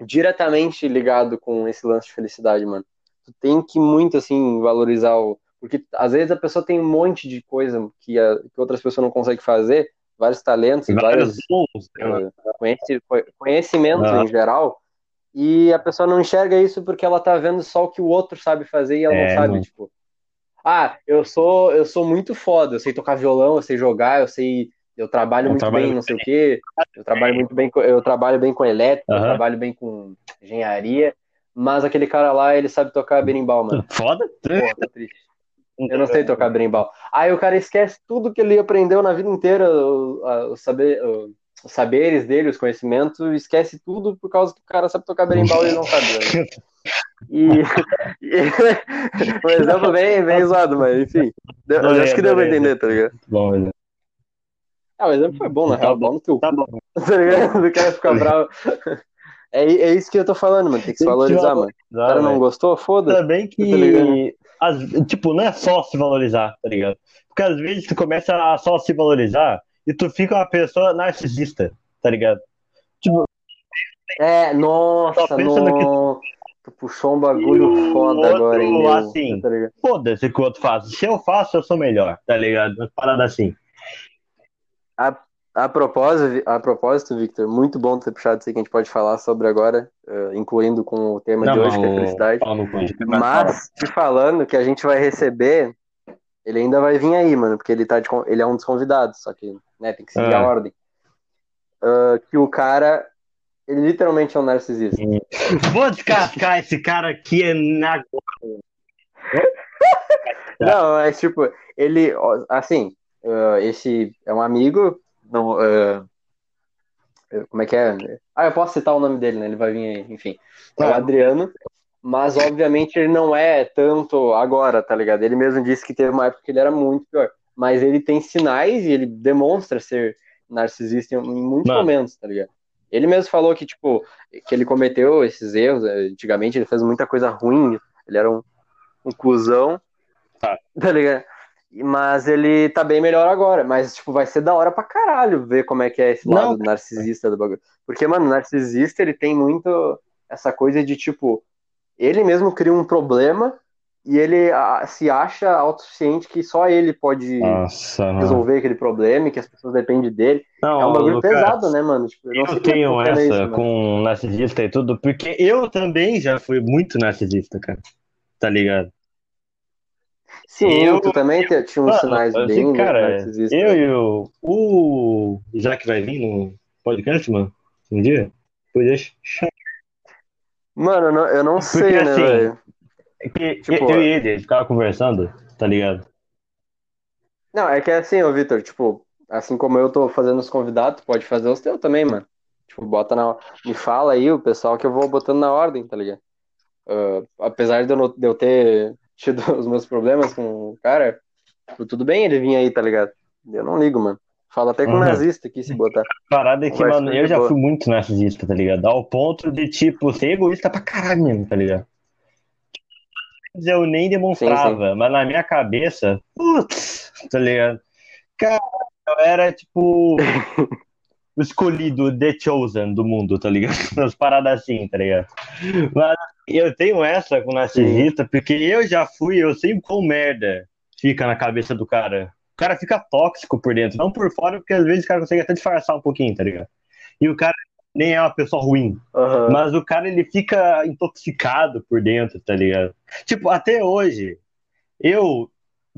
Diretamente ligado com esse lance de felicidade, mano. Tu tem que muito, assim, valorizar o. Porque às vezes a pessoa tem um monte de coisa que, a- que outras pessoas não conseguem fazer, vários talentos, vários Vários conheci- conhecimentos Ah. em geral, e a pessoa não enxerga isso porque ela tá vendo só o que o outro sabe fazer e ela É, não sabe, mano. tipo, ah, eu sou eu sou muito foda, eu sei tocar violão, eu sei jogar, eu sei, eu trabalho Eu muito trabalho bem, não muito sei o quê, eu trabalho muito bem, com- eu trabalho bem com elétrica, eu Aham. trabalho bem com engenharia, mas aquele cara lá, ele sabe tocar berimbau, mano. Foda? Porra, tô triste. Eu não sei tocar berimbau. Aí o cara esquece tudo que ele aprendeu na vida inteira, o- a- o saber, o- os saberes dele, os conhecimentos, esquece tudo por causa que o cara sabe tocar berimbau e ele não sabe. E, e um exemplo bem, bem zoado, mas enfim. Deu- eu Adorei, acho que deu pra entender, tá ligado? Bom. Ah, o exemplo foi bom, na Tá real. bom. Bom no teu Tá bom. tá ligado? O cara fica bravo. É, é isso que eu tô falando, mano. Tem que se que valorizar, mano. O cara não gostou? Foda-se. Também Tá que, as- tipo, não é só se valorizar, tá ligado? Porque às vezes tu começa a só se valorizar e tu fica uma pessoa narcisista, tá ligado? Tipo, É, nossa, Só pensa no que- no... Tu puxou um bagulho foda outro, agora, hein, meu? assim. Tá foda-se o que o outro faz. Se eu faço, eu sou melhor, tá ligado? Uma parada assim. A propósito, Vi- a propósito, Victor, muito bom ter puxado isso aí que a gente pode falar sobre agora, eh, incluindo com o tema de hoje, que é felicidade. Mas, te falando que a gente vai receber, ele ainda vai vir aí, mano, porque ele, tá de ele é um dos convidados, só que né, tem que seguir Ah. a ordem. Ah, que o cara, ele literalmente é um narcisista. Vou descascar esse cara aqui é na. Não, mas tipo, ele, assim, ah, esse é um amigo, não, ah, como é que é? Ah, eu posso citar o nome dele, né? Ele vai vir aí, enfim. É o. Adriano, mas obviamente ele não é tanto agora, tá ligado? Ele mesmo disse que teve uma época que ele era muito pior, mas ele tem sinais e ele demonstra ser narcisista em, em muitos Mano. momentos, tá ligado? Ele mesmo falou que, tipo, que ele cometeu esses erros, eh, antigamente ele fez muita coisa ruim, ele era um, um cuzão, Tá. tá ligado? Mas ele tá bem melhor agora. Mas, tipo, vai ser da hora pra caralho ver como é que é esse Não, lado narcisista do bagulho. Porque, mano, o narcisista, ele tem muito essa coisa de, tipo, ele mesmo cria um problema e ele se acha autossuficiente que só ele pode Nossa, mano. resolver aquele problema e que as pessoas dependem dele. Não, é um bagulho Lucas, pesado, né, mano? Tipo, Eu como é tenho essa isso, mano. com narcisista e tudo, porque eu também já fui muito narcisista, cara. Tá ligado? Sim, eu- tu também te- tinha uns Mano, sinais assim, bem cara, narcisistas. eu e o, o Isaac vai vir no podcast, mano? Um dia? Podia chamar. Mano, eu não, eu não Porque, sei, né, assim, velho? É que Tipo, eu e ele, gente ficava conversando, tá ligado? Não, é que é assim, ô Vitor, tipo, assim como eu tô fazendo os convidados, pode fazer os teus também, mano. Tipo, bota na. Me fala aí o pessoal que eu vou botando na ordem, tá ligado? Ah, apesar de eu, não- de eu ter tido os meus problemas com o cara, tipo, tudo bem ele vir aí, tá ligado? Eu não ligo, mano. Fala até com Uhum. nazista aqui se botar. A parada é que, mano, eu de já boa. fui muito narcisista, tá ligado? Ao ponto de, tipo, ser egoísta pra caralho mesmo, tá ligado? Eu nem demonstrava, mas na minha cabeça, putz, tá ligado? Cara, eu era, tipo, o escolhido, the chosen do mundo, tá ligado? Umas paradas assim, tá ligado? Mas eu tenho essa com narcisista, porque eu já fui, eu sei quão merda fica na cabeça do cara. O cara fica tóxico por dentro, não por fora, porque às vezes o cara consegue até disfarçar um pouquinho, tá ligado? E o cara nem é uma pessoa ruim, Aham. mas o cara ele fica intoxicado por dentro, tá ligado? Tipo, até hoje, eu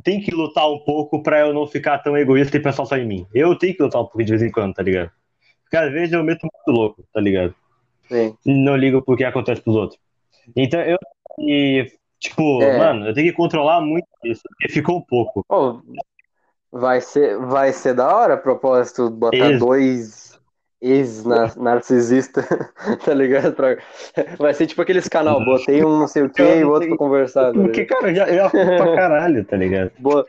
tenho que lutar um pouco pra eu não ficar tão egoísta e pensar só em mim. Eu tenho que lutar um pouco de vez em quando, tá ligado? Porque às vezes eu meto muito louco, tá ligado? Sim. Não ligo pro que acontece pros outros. Então eu. E, tipo, É. mano, eu tenho que controlar muito isso, porque ficou um pouco. Ô, vai ser, vai ser da hora a propósito botar Ex- dois ex-narcisistas, tá ligado? Pra- Vai ser tipo aqueles canal, botei um não sei o que e o outro pra conversar. tá Porque, cara, eu já, já pra caralho, tá ligado? Bo-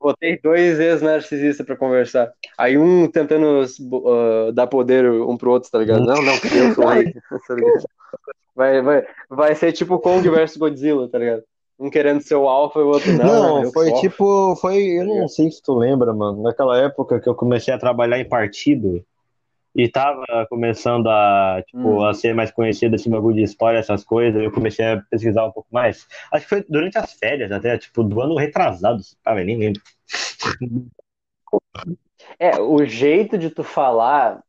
Botei dois ex-narcisistas pra conversar. Aí um tentando ah, dar poder um pro outro, tá ligado? Não, não, eu sou tá ligado? Vai, vai, vai ser tipo Kong versus Godzilla, tá ligado? Um querendo ser o alfa e o outro não. Não, eu foi tipo, foi, eu não sei se tu lembra, mano, naquela época que eu comecei a trabalhar em partido e tava começando a, tipo, Hum. a ser mais conhecido esse bagulho de história, essas coisas, eu comecei a pesquisar um pouco mais. Acho que foi durante as férias até, tipo, do ano retrasado, velho, nem lembro. É, o jeito de tu falar,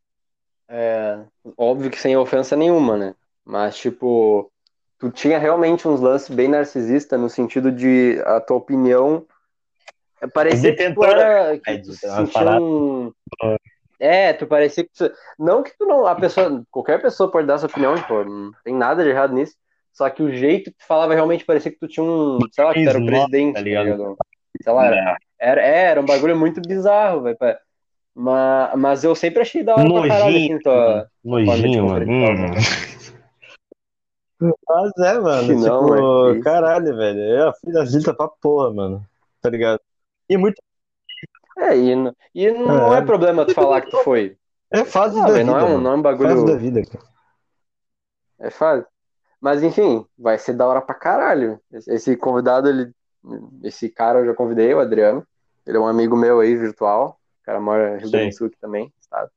é, óbvio que sem ofensa nenhuma, né? Mas, tipo, tu tinha realmente uns lances bem narcisista no sentido de a tua opinião é, parecia que tu era que É, tu é sentia um... É, tu parecia que tu... Não que tu não... A pessoa... Qualquer pessoa pode dar sua opinião, tipo, não tem nada de errado nisso. Só que o jeito que tu falava realmente parecia que tu tinha um... Sei lá, que tu era o presidente, tá tá ligado? Sei lá, era, era, é, era um bagulho muito bizarro, velho. Mas, mas eu sempre achei da hora pra caralho, Nojinho, assim, tua... Nojinho, mano. Hum. Mas é, mano, não, tipo, é isso. caralho, velho. Eu fiz a vida pra porra, mano. Tá ligado? E muito É, e, n- e não é, É. problema tu falar que tu foi. É fase Ah, da vida, não é um, não é um Fase da bagulho. vida, cara. É fácil. Mas enfim, vai ser da hora pra caralho. Esse, convidado, ele. Esse cara eu já convidei, o Adriano. Ele é um amigo meu aí, virtual. O cara mora em Rio Grande do. Sul também, estado.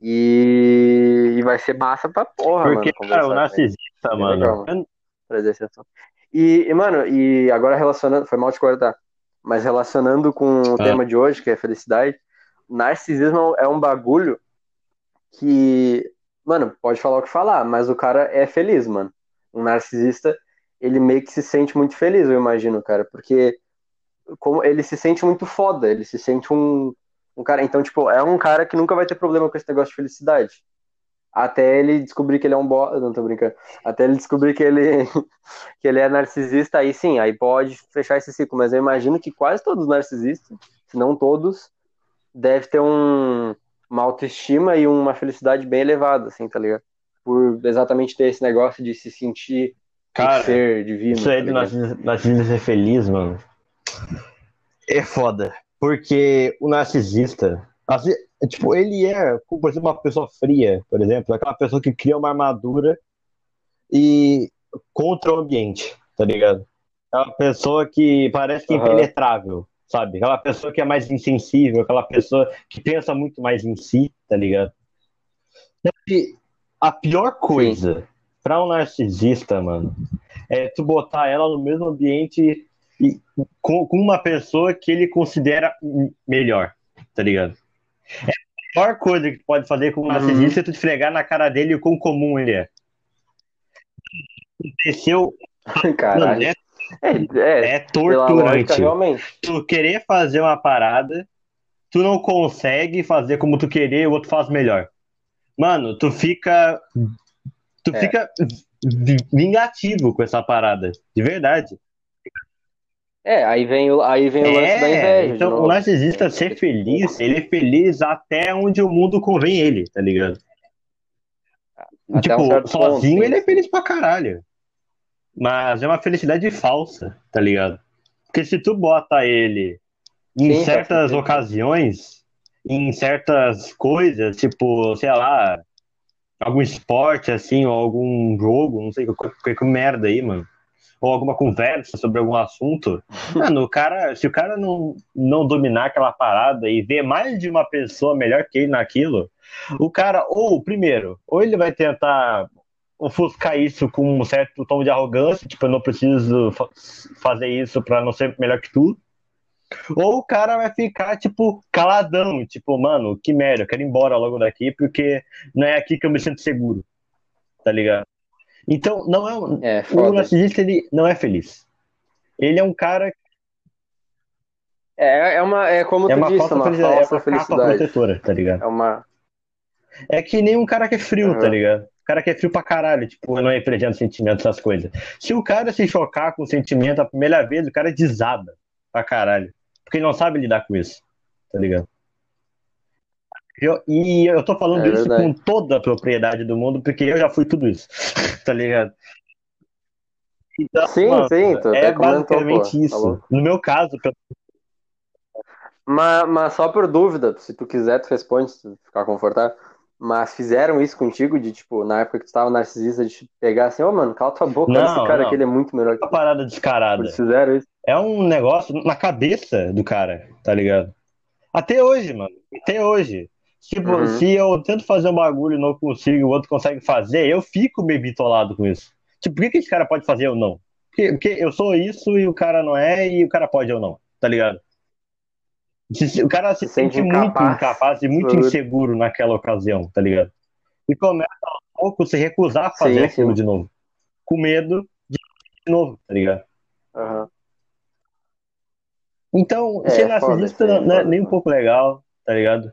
E, e vai ser massa pra porra, Porque, mano. cara, o com ele. narcisista, Bem mano. legal, trazer esse assunto. E, e, mano, e agora relacionando, foi mal te cortar, mas relacionando com o Ah. tema de hoje, que é felicidade, narcisismo é um bagulho que, mano, pode falar o que falar, mas o cara é feliz, mano. Um narcisista, ele meio que se sente muito feliz, eu imagino, cara, porque como ele se sente muito foda, ele se sente um, um cara, então, tipo, é um cara que nunca vai ter problema com esse negócio de felicidade. Até ele descobrir que ele é um bo... Não tô brincando. Até ele descobrir que ele, que ele é narcisista, aí sim, aí pode fechar esse ciclo. Mas eu imagino que quase todos os narcisistas, se não todos, deve ter um... uma autoestima e uma felicidade bem elevada, assim, tá ligado? Por exatamente ter esse negócio de se sentir Cara, um ser divino. Isso aí tá do narcisista, narcisista ser feliz, mano. É foda. Porque o narcisista, assim, tipo, ele é, por exemplo, uma pessoa fria, por exemplo, aquela pessoa que cria uma armadura e contra o ambiente, tá ligado? É uma pessoa que parece que é Aham. impenetrável, sabe? Aquela pessoa que é mais insensível, aquela pessoa que pensa muito mais em si, tá ligado? E a pior coisa pra um narcisista, mano, é tu botar ela no mesmo ambiente com, com uma pessoa que ele considera melhor, tá ligado? É a pior coisa que tu pode fazer com um Uhum. narcisista é tu esfregar na cara dele o quão comum ele é. Mano, Caralho. é, É, é, é lógica, torturante. realmente. Tu querer fazer uma parada, tu não consegue fazer como tu querer, o outro faz melhor. Mano, tu fica. Tu É. fica vi- vingativo com essa parada, de verdade. É, aí vem o, aí vem o lance da É, inveja. então o narcisista É, ser feliz, ele é feliz até onde o mundo convém ele, tá ligado? Até tipo, um sozinho ponto, ele é feliz pra caralho. Mas é uma felicidade falsa, tá ligado? Porque se tu bota ele em Sim, certas ocasiões, em certas coisas, tipo, sei lá, algum esporte assim, ou algum jogo, não sei, qualquer, qualquer merda aí, mano. Ou alguma conversa sobre algum assunto. Mano, o cara, se o cara não, não dominar aquela parada e ver mais de uma pessoa melhor que ele naquilo, o cara, ou, primeiro, ou ele vai tentar ofuscar isso com um certo tom de arrogância, tipo, eu não preciso fa- fazer isso pra não ser melhor que tu. Ou o cara vai ficar, tipo, caladão, tipo, mano, que merda, eu quero ir embora logo daqui porque não é aqui que eu me sinto seguro, tá ligado? Então, não é um, É, o narcisista, ele não é feliz. Ele é um cara É, é uma, é como é tu uma disse, falsa uma felicidade, é falsa uma capa felicidade. protetora, tá ligado? É uma. É que nem um cara que é frio, Uhum. tá ligado? O cara que é frio pra caralho, tipo, não representa sentimentos, essas coisas. Se o cara se chocar com o sentimento a primeira vez, o cara desaba pra caralho. Porque ele não sabe lidar com isso, tá ligado? Eu- e eu tô falando É isso verdade. com toda a propriedade do mundo, porque eu já fui tudo isso, tá ligado? Então, Sim, mano, sim, tu é basicamente pô, tá isso. louco. No meu caso, pelo- Mas, mas só por dúvida, se tu quiser, tu responde, se tu ficar confortável. Mas fizeram isso contigo, de tipo, na época que tu tava narcisista, de te pegar assim, ô mano, cala tua boca, Não, esse cara não. aqui, ele é muito melhor que uma parada descarada. Eles fizeram isso. É um negócio na cabeça do cara, tá ligado? Até hoje, mano. Até hoje. Tipo, Uhum. se eu tento fazer um bagulho e não consigo, e o outro consegue fazer, eu fico meio bitolado com isso. Tipo, por que, que esse cara pode fazer ou não? Porque, porque eu sou isso e o cara não é, e o cara pode ou não, tá ligado? O cara se, Se sente sente muito incapaz. incapaz e muito inseguro naquela ocasião, tá ligado? E começa aos poucos se recusar a fazer Sim, aquilo sim. de novo. Com medo de de novo, tá ligado? Aham. Então, É, ser narcisista é não é nem um pouco legal, tá ligado?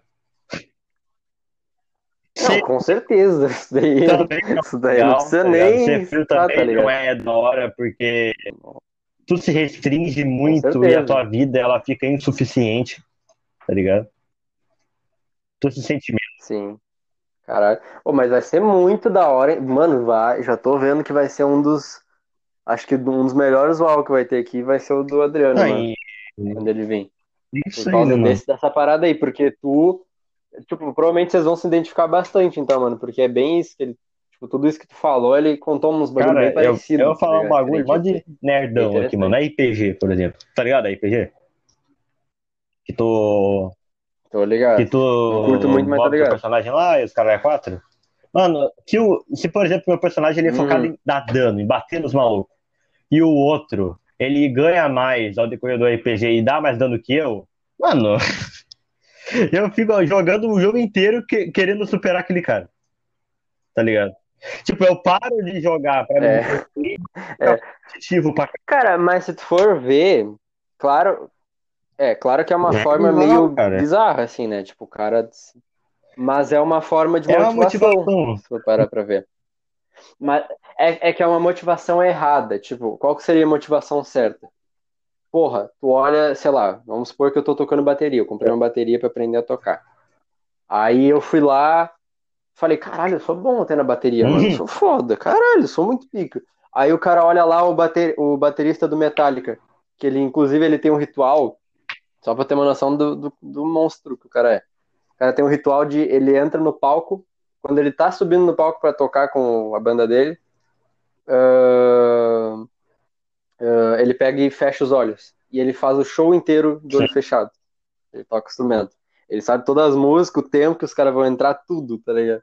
Não, com certeza. Isso daí, também não isso daí não legal, precisa tá nem Ser frio tá também ligado? não é da hora, porque tu se restringe muito e a tua vida ela fica insuficiente, tá ligado? Tu se sente menos. Sim. Caralho. Pô, mas vai ser muito da hora. hein? Mano, vai. Já tô vendo que vai ser um dos. Acho que um dos melhores UAU que vai ter aqui vai ser o do Adriano, Não, mano. Quando ele vir. Isso Por aí, causa mano? desse, dessa parada aí, porque tu. Tipo, provavelmente vocês vão se identificar bastante, então, mano, porque é bem isso que ele. Tipo, tudo isso que tu falou, ele contou uns bagulho Cara, bem eu, parecidos. eu vou falar tá um bagulho mó de nerdão aqui, mano. RPG, por exemplo. Tá ligado? RPG? Que tu. Tô ligado. Que tu. Curto muito, mas o ligado. personagem lá e os caras é quatro. Mano, se, o, se por exemplo, meu personagem ele é Hum. focado em dar dano, em bater nos malucos, e o outro, ele ganha mais ao decorrer do RPG e dá mais dano que eu, mano. eu fico jogando o jogo inteiro que- querendo superar aquele cara. Tá ligado? Tipo, eu paro de jogar pra É. me É. competitivo pra Cara, mas se tu for ver, claro. É, claro que é uma É forma meio cara. bizarra, assim, né? Tipo, o cara. Mas é uma forma de É uma motivação. motivação. Se for parar pra ver. Mas é, é que é uma motivação errada. Tipo, qual que seria a motivação certa? Porra, tu olha, sei lá, vamos supor que eu tô tocando bateria. Eu comprei uma bateria pra aprender a tocar. Aí eu fui lá, falei, caralho, eu sou bom até na bateria, mano. Eu sou foda, caralho, eu sou muito pica. Aí o cara olha lá o, bater, o baterista do Metallica, que ele, inclusive, ele tem um ritual, só pra ter uma noção do, do, do monstro que o cara é. O cara tem um ritual de ele entra no palco, quando ele tá subindo no palco pra tocar com a banda dele, ah, ah, ele pega e fecha os olhos. E ele faz o show inteiro de olho fechado. Ele toca o instrumento. Ele sabe todas as músicas, o tempo que os caras vão entrar, tudo, tá ligado?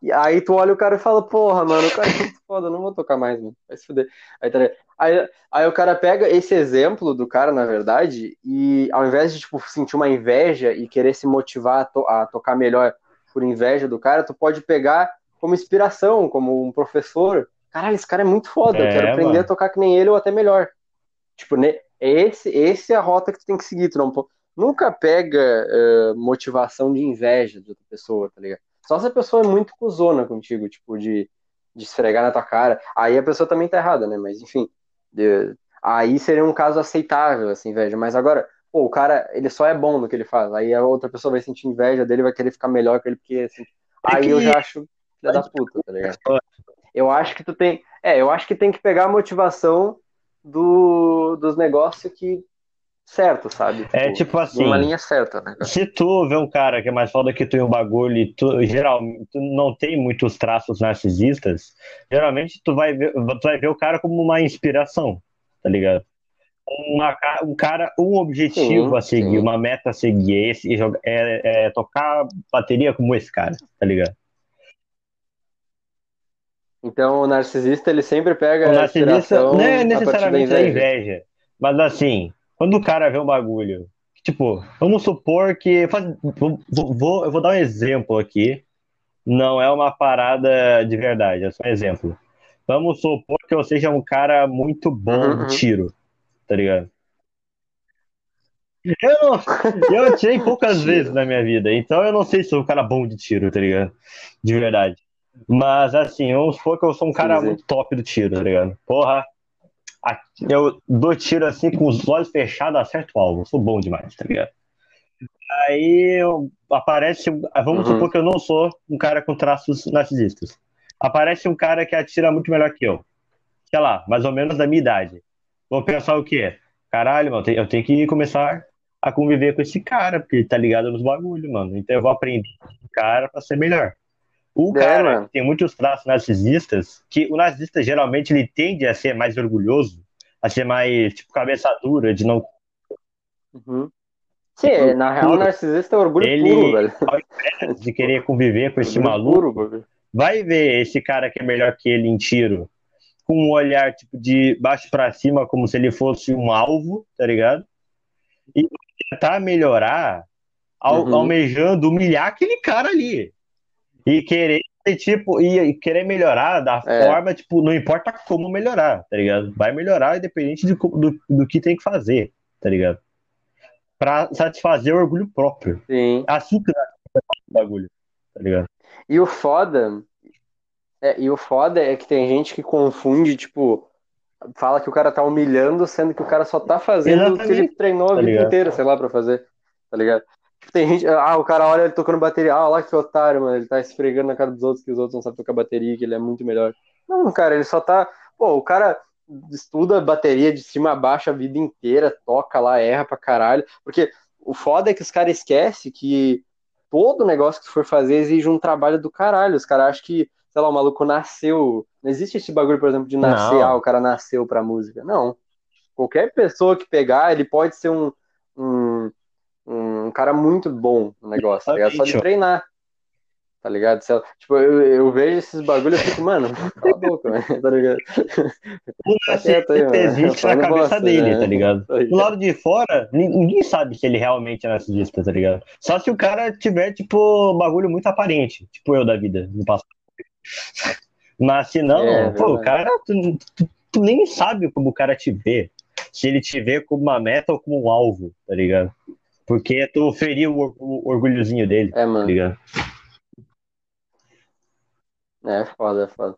E aí tu olha o cara e fala, porra, mano, o cara é muito foda, não vou tocar mais, mano. Vai se fuder. Aí, tá aí, aí o cara pega esse exemplo do cara, na verdade, e ao invés de, tipo, sentir uma inveja e querer se motivar a, to- a tocar melhor por inveja do cara, tu pode pegar como inspiração, como um professor. Caralho, esse cara é muito foda, eu É, quero aprender mano. a tocar que nem ele ou até melhor. Tipo, né, esse, esse é a rota que tu tem que seguir. Tu não, nunca pega eh, motivação de inveja de outra pessoa, tá ligado? Só se a pessoa é muito cuzona contigo, tipo, de, de esfregar na tua cara. Aí a pessoa também tá errada, né? Mas enfim. de- aí seria um caso aceitável, essa inveja. Mas agora, pô, o cara, ele só é bom no que ele faz. Aí a outra pessoa vai sentir inveja dele, vai querer ficar melhor que ele, porque assim. É Aí que- eu já acho filha da puta, tá ligado? Eu acho que tu tem. É, eu acho que tem que pegar a motivação do, dos negócios que. Certo, sabe? É tipo assim. Uma linha certa, né? Se tu vê um cara que é mais foda que tu em um bagulho e tu, geralmente, tu não tem muitos traços narcisistas, geralmente tu vai ver, tu vai ver o cara como uma inspiração, tá ligado? Uma um cara, um objetivo Sim, a seguir, sim. uma meta a seguir é, esse, joga- é, é tocar bateria como esse cara, tá ligado? Então o narcisista ele sempre pega O a narcisista não é a necessariamente da inveja. inveja, mas assim, quando o cara vê um bagulho, tipo, vamos supor que. vou, vou- eu vou dar um exemplo aqui, não é uma parada de verdade, é só um exemplo. Vamos supor que eu seja um cara muito bom Uhum, de uhum. tiro, tá ligado? Eu, não, eu atirei poucas vezes na minha vida, então eu não sei se sou um cara bom de tiro, tá ligado? De verdade. Mas assim, vamos supor que eu sou um cara muito top do tiro, tá ligado? Porra, eu dou tiro assim com os olhos fechados, acerto o alvo, eu sou bom demais, tá ligado? Aí eu- aparece, vamos Uhum. supor que eu não sou um cara com traços narcisistas. Aparece um cara que atira muito melhor que eu. Sei lá, mais ou menos da minha idade. Vou pensar o quê? Caralho, mano, eu tenho que começar a conviver com esse cara, porque ele tá ligado nos bagulhos, mano. Então eu vou aprender com esse cara pra ser melhor. O É, cara mano. tem muitos traços narcisistas, que o narcisista geralmente ele tende a ser mais orgulhoso, a ser mais, tipo, cabeça dura, de não. Uhum. Sim, na real, o narcisista é orgulho Ele- puro, velho. de querer conviver com esse maluco. puro, vai ver esse cara que é melhor que ele em tiro com um olhar tipo de baixo pra cima, como se ele fosse um alvo, tá ligado? E tentar melhorar, Uhum. almejando humilhar aquele cara ali. E querer, tipo, e, querer melhorar da É. forma, tipo, não importa como melhorar, tá ligado? Vai melhorar independente de do, do que tem que fazer, tá ligado? Pra satisfazer o orgulho próprio. Sim. Assim que o bagulho, tá ligado? E o foda. É, e o foda é que tem gente que confunde, tipo, fala que o cara tá humilhando, sendo que o cara só tá fazendo o que ele Exatamente, treinou a tá vida ligado? inteira, sei lá, pra fazer. Tá ligado? Tem gente. Ah, o cara olha ele tocando bateria. Ah, lá que otário, mano. Ele tá esfregando na cara dos outros que os outros não sabem tocar bateria, que ele é muito melhor. Não, cara, ele só tá. Pô, o cara estuda bateria de cima a baixo a vida inteira, toca lá, erra pra caralho. Porque o foda é que os caras esquecem que todo negócio que tu for fazer exige um trabalho do caralho. Os caras acham que, sei lá, o maluco nasceu. Não existe esse bagulho, por exemplo, de nascer, Não. ah, o cara nasceu pra música. Não. Qualquer pessoa que pegar, ele pode ser um, um, um cara muito bom no negócio, tá ligado? Só de treinar. Tá ligado? Tipo, eu, eu vejo esses bagulhos e fico, mano, cala a boca, tá ligado? O Tá quieto aí, existe na cabeça bosta, dele, né? tá ligado? Aí. Do lado de fora, nin- ninguém sabe se ele realmente é narcisista, tá ligado? Só se o cara tiver, tipo, bagulho muito aparente, tipo eu da vida, no passado. Mas se não, É, pô, o cara, tu, tu- tu nem sabe como o cara te vê. Se ele te vê como uma meta ou como um alvo, tá ligado? Porque tu feriu o, o orgulhozinho dele, É, tá mano. ligado? É foda, é foda.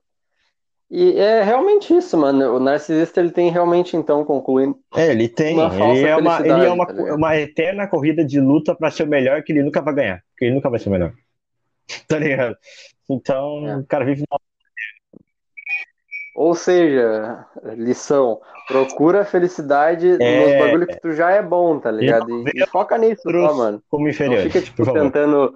E é realmente isso, mano. O narcisista, ele tem realmente, então, concluindo, É, ele tem. Uma ele é uma, ele é uma, tá uma eterna corrida de luta pra ser o melhor que ele nunca vai ganhar. Porque ele nunca vai ser o melhor. Tá ligado? Então, É. o cara vive na. Ou seja, lição, procura a felicidade É. nos bagulho que tu já é bom, tá ligado? não E, e foca nisso só, mano. como Não inferiores. fica, tipo, tentando.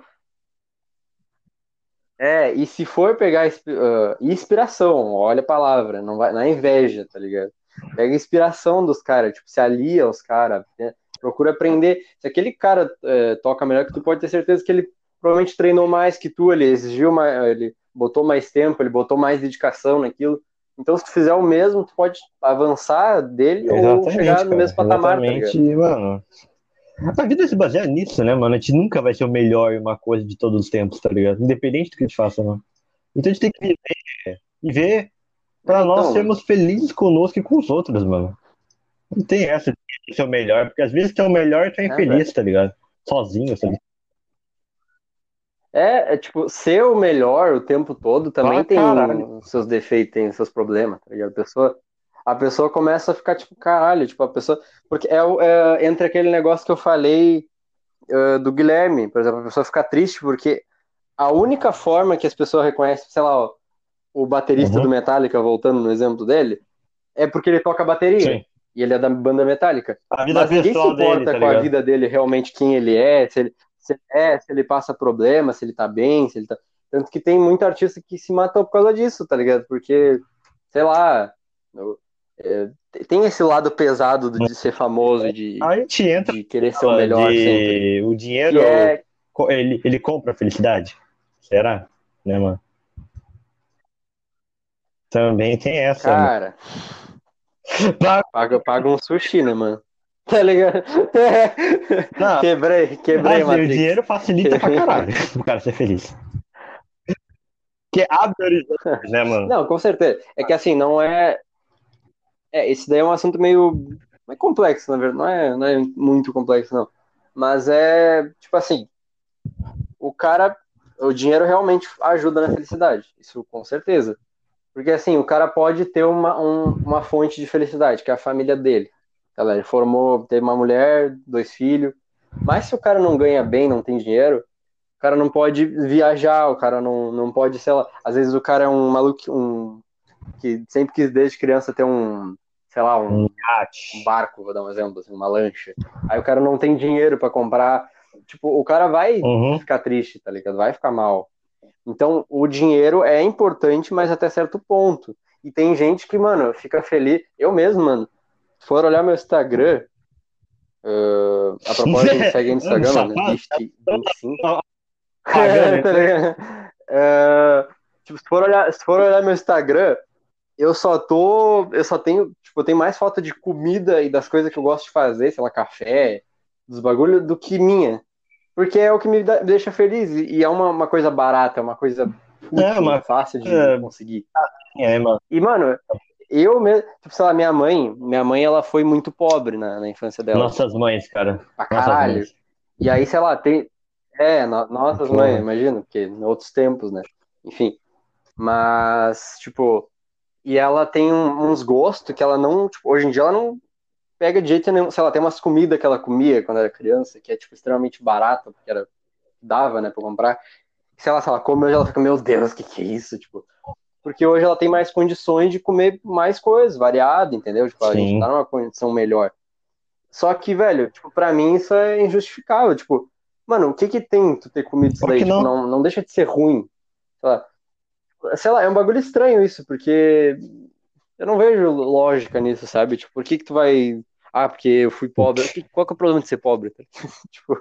É, e se for pegar ah, inspiração, olha a palavra, não vai na inveja, tá ligado? Pega inspiração dos caras, tipo, se alia aos caras, né? procura aprender. Se aquele cara eh, toca melhor que tu, pode ter certeza que ele provavelmente treinou mais que tu, ele exigiu mais, ele botou mais tempo, ele botou mais dedicação naquilo. Então, se tu fizer o mesmo, tu pode avançar dele ou Exatamente, chegar no cara. mesmo patamar, tá? Exatamente, mano. A vida se baseia nisso, né, mano? A gente nunca vai ser o melhor em uma coisa de todos os tempos, tá ligado? Independente do que a gente faça, mano. Então a gente tem que viver, viver pra Então, nós sermos felizes conosco e com os outros, mano. Não tem essa de ser o melhor, porque às vezes tu é o melhor tu é É, infeliz, tá ligado? Sozinho, sabe? É, é, tipo, ser o melhor o tempo todo também Ah, tem caralho. os seus defeitos, tem os seus problemas, tá ligado? A pessoa, a pessoa começa a ficar tipo, caralho, tipo, a pessoa. Porque é, é entre aquele negócio que eu falei eh, do Guilherme, por exemplo, a pessoa fica triste porque a única forma que as pessoas reconhecem, sei lá, ó, o baterista Uhum. do Metallica, voltando no exemplo dele, é porque ele toca bateria. Sim. E ele é da banda Metallica. A vida Mas ninguém se pessoal importa dele, tá com a vida dele, realmente quem ele é, se ele, se, é, se ele passa problema, se ele tá bem, se ele tá. Tanto que tem muito artista que se matou por causa disso, tá ligado? Porque, sei lá, eu- é, tem esse lado pesado do- de ser famoso, de, A gente entra de querer ser o melhor de sempre. o dinheiro, é, ele, ele compra a felicidade? Será? Né, mano? Também tem essa, mano. cara, Pra- paga, paga um sushi, né, mano? Tá ligado? Não, quebrei, quebrei, assim, o dinheiro facilita pra caralho o cara ser feliz. Que abre horizontes, né, mano? Não, com certeza. É que assim, não é. É, esse daí é um assunto meio. É complexo, na verdade. Não é, não é muito complexo, não. Mas é, tipo assim, o cara. O dinheiro realmente ajuda na felicidade. Isso com certeza. Porque assim, o cara pode ter uma, um- uma fonte de felicidade, que é a família dele. Ela, ele formou, teve uma mulher, dois filhos. Mas se o cara não ganha bem, não tem dinheiro, o cara não pode viajar, o cara não, não pode, sei lá. Às vezes o cara é um maluco, um que sempre quis desde criança ter um, sei lá, um, um barco, vou dar um exemplo, assim, uma lancha. Aí o cara não tem dinheiro pra comprar. Tipo, o cara vai Uhum. ficar triste, tá ligado? Vai ficar mal. Então, o dinheiro é importante, mas até certo ponto. E tem gente que, mano, fica feliz. Eu mesmo, mano, for olhar meu Instagram, ah, a propósito, me segue no Instagram, mano, Gift 25. Pagando, Tá ligado? É, tipo, se for, olhar, se for olhar meu Instagram, eu só tô. Eu só tenho. Tipo, eu tenho mais foto de comida e das coisas que eu gosto de fazer, sei lá, café, dos bagulhos, do que minha. Porque é o que me, deixa feliz. E é uma, uma coisa barata, é uma coisa fútil, É, uma- fácil de é. conseguir. É, mano. E, mano, eu mesmo. Tipo, sei lá, minha mãe, minha mãe, ela foi muito pobre na, na infância dela. Nossas mães, cara. pra caralho. E aí, sei lá, tem. É, no- nossas mães, imagina, porque em outros tempos, né? Enfim. Mas, tipo. E ela tem um- uns gostos que ela não. Tipo, hoje em dia ela não pega de jeito nenhum. Sei lá, tem umas comidas que ela comia quando era criança, que é, tipo, extremamente barata, porque era. Dava, né, pra comprar. Sei lá, se ela come hoje, ela fica, meu Deus, o que que é isso? Tipo. Porque hoje ela tem mais condições de comer mais coisas, variado, entendeu? Tipo, a Sim. gente tá numa condição melhor. Só que, velho, tipo, pra mim isso é injustificável. Tipo, mano, o que que tem tu ter comido isso daí? Tipo, não? não, não deixa de ser ruim. Sei lá. Sei lá, é um bagulho estranho isso, porque eu não vejo lógica nisso, sabe? Tipo, por que que tu vai. Ah, porque eu fui pobre. Qual que é o problema de ser pobre? tipo,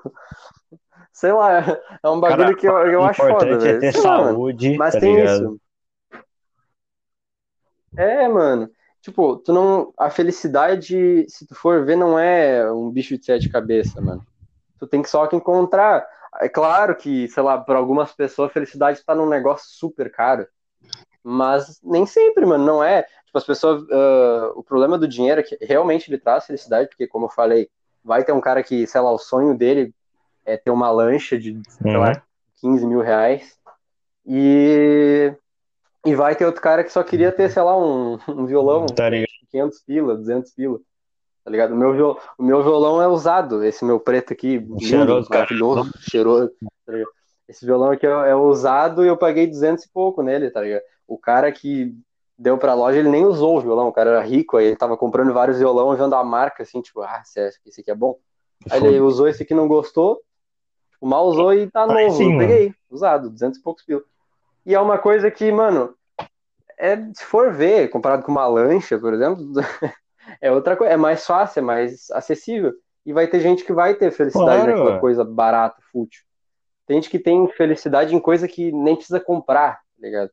sei lá, é um bagulho Cara, que eu, eu acho foda, é velho. ter Sei lá, mano. saúde, Mas tá tem ligado? isso. É, mano. Tipo, tu não. A felicidade, se tu for ver, não é um bicho de sete cabeças, mano. Tu tem que só que encontrar. É claro que, sei lá, para algumas pessoas a felicidade tá num negócio super caro. Mas nem sempre, mano, não é. Tipo, as pessoas. ah, o problema do dinheiro é que realmente ele traz felicidade, porque, como eu falei, vai ter um cara que, sei lá, o sonho dele é ter uma lancha de, sei Uhum. lá, 15 mil reais. E. E vai ter outro cara que só queria ter, sei lá, um, um violão, Tá ligado? 500 pila, 200 pila. Tá ligado? O meu, viol... o meu violão é usado, esse meu preto aqui, lindo, Cheiroso, cara. maravilhoso, cheiroso. tá? Esse violão aqui é, é usado e eu paguei 200 e pouco nele, tá ligado? O cara que deu pra loja, ele nem usou o violão, o cara era rico, aí ele tava comprando vários violões, vendo a marca, assim, tipo, ah, esse é- aqui é bom. Aí ele usou esse aqui, não gostou, tipo, mal usou e tá novo. sim, peguei, usado, 200 e poucos pila. E é uma coisa que, mano, é, se for ver, comparado com uma lancha, por exemplo, é outra coisa, é mais fácil, é mais acessível. E vai ter gente que vai ter felicidade Claro, naquela coisa barata, fútil. Tem gente que tem felicidade em coisa que nem precisa comprar, tá ligado?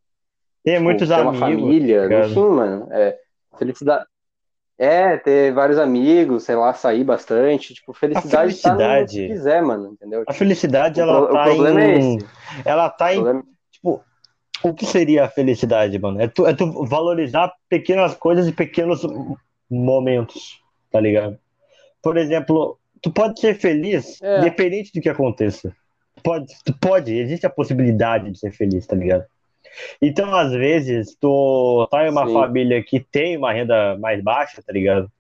Tem Tipo, muitos ter uma amigos. família, tá enfim, mano. É, felicidade. É, ter vários amigos, sei lá, sair bastante. Tipo, felicidade, tá no que felicidade- quiser, mano, entendeu? A felicidade, O ela o tá problema é em. esse. Ela tá O em. problema- Tipo, o que seria a felicidade, mano? É tu, é tu valorizar pequenas coisas e pequenos momentos, tá ligado? Por exemplo, tu pode ser feliz, É. independente do que aconteça. Pode, tu pode, existe a possibilidade de ser feliz, tá ligado? Então, às vezes, tu tá em uma Sim. família que tem uma renda mais baixa, tá ligado?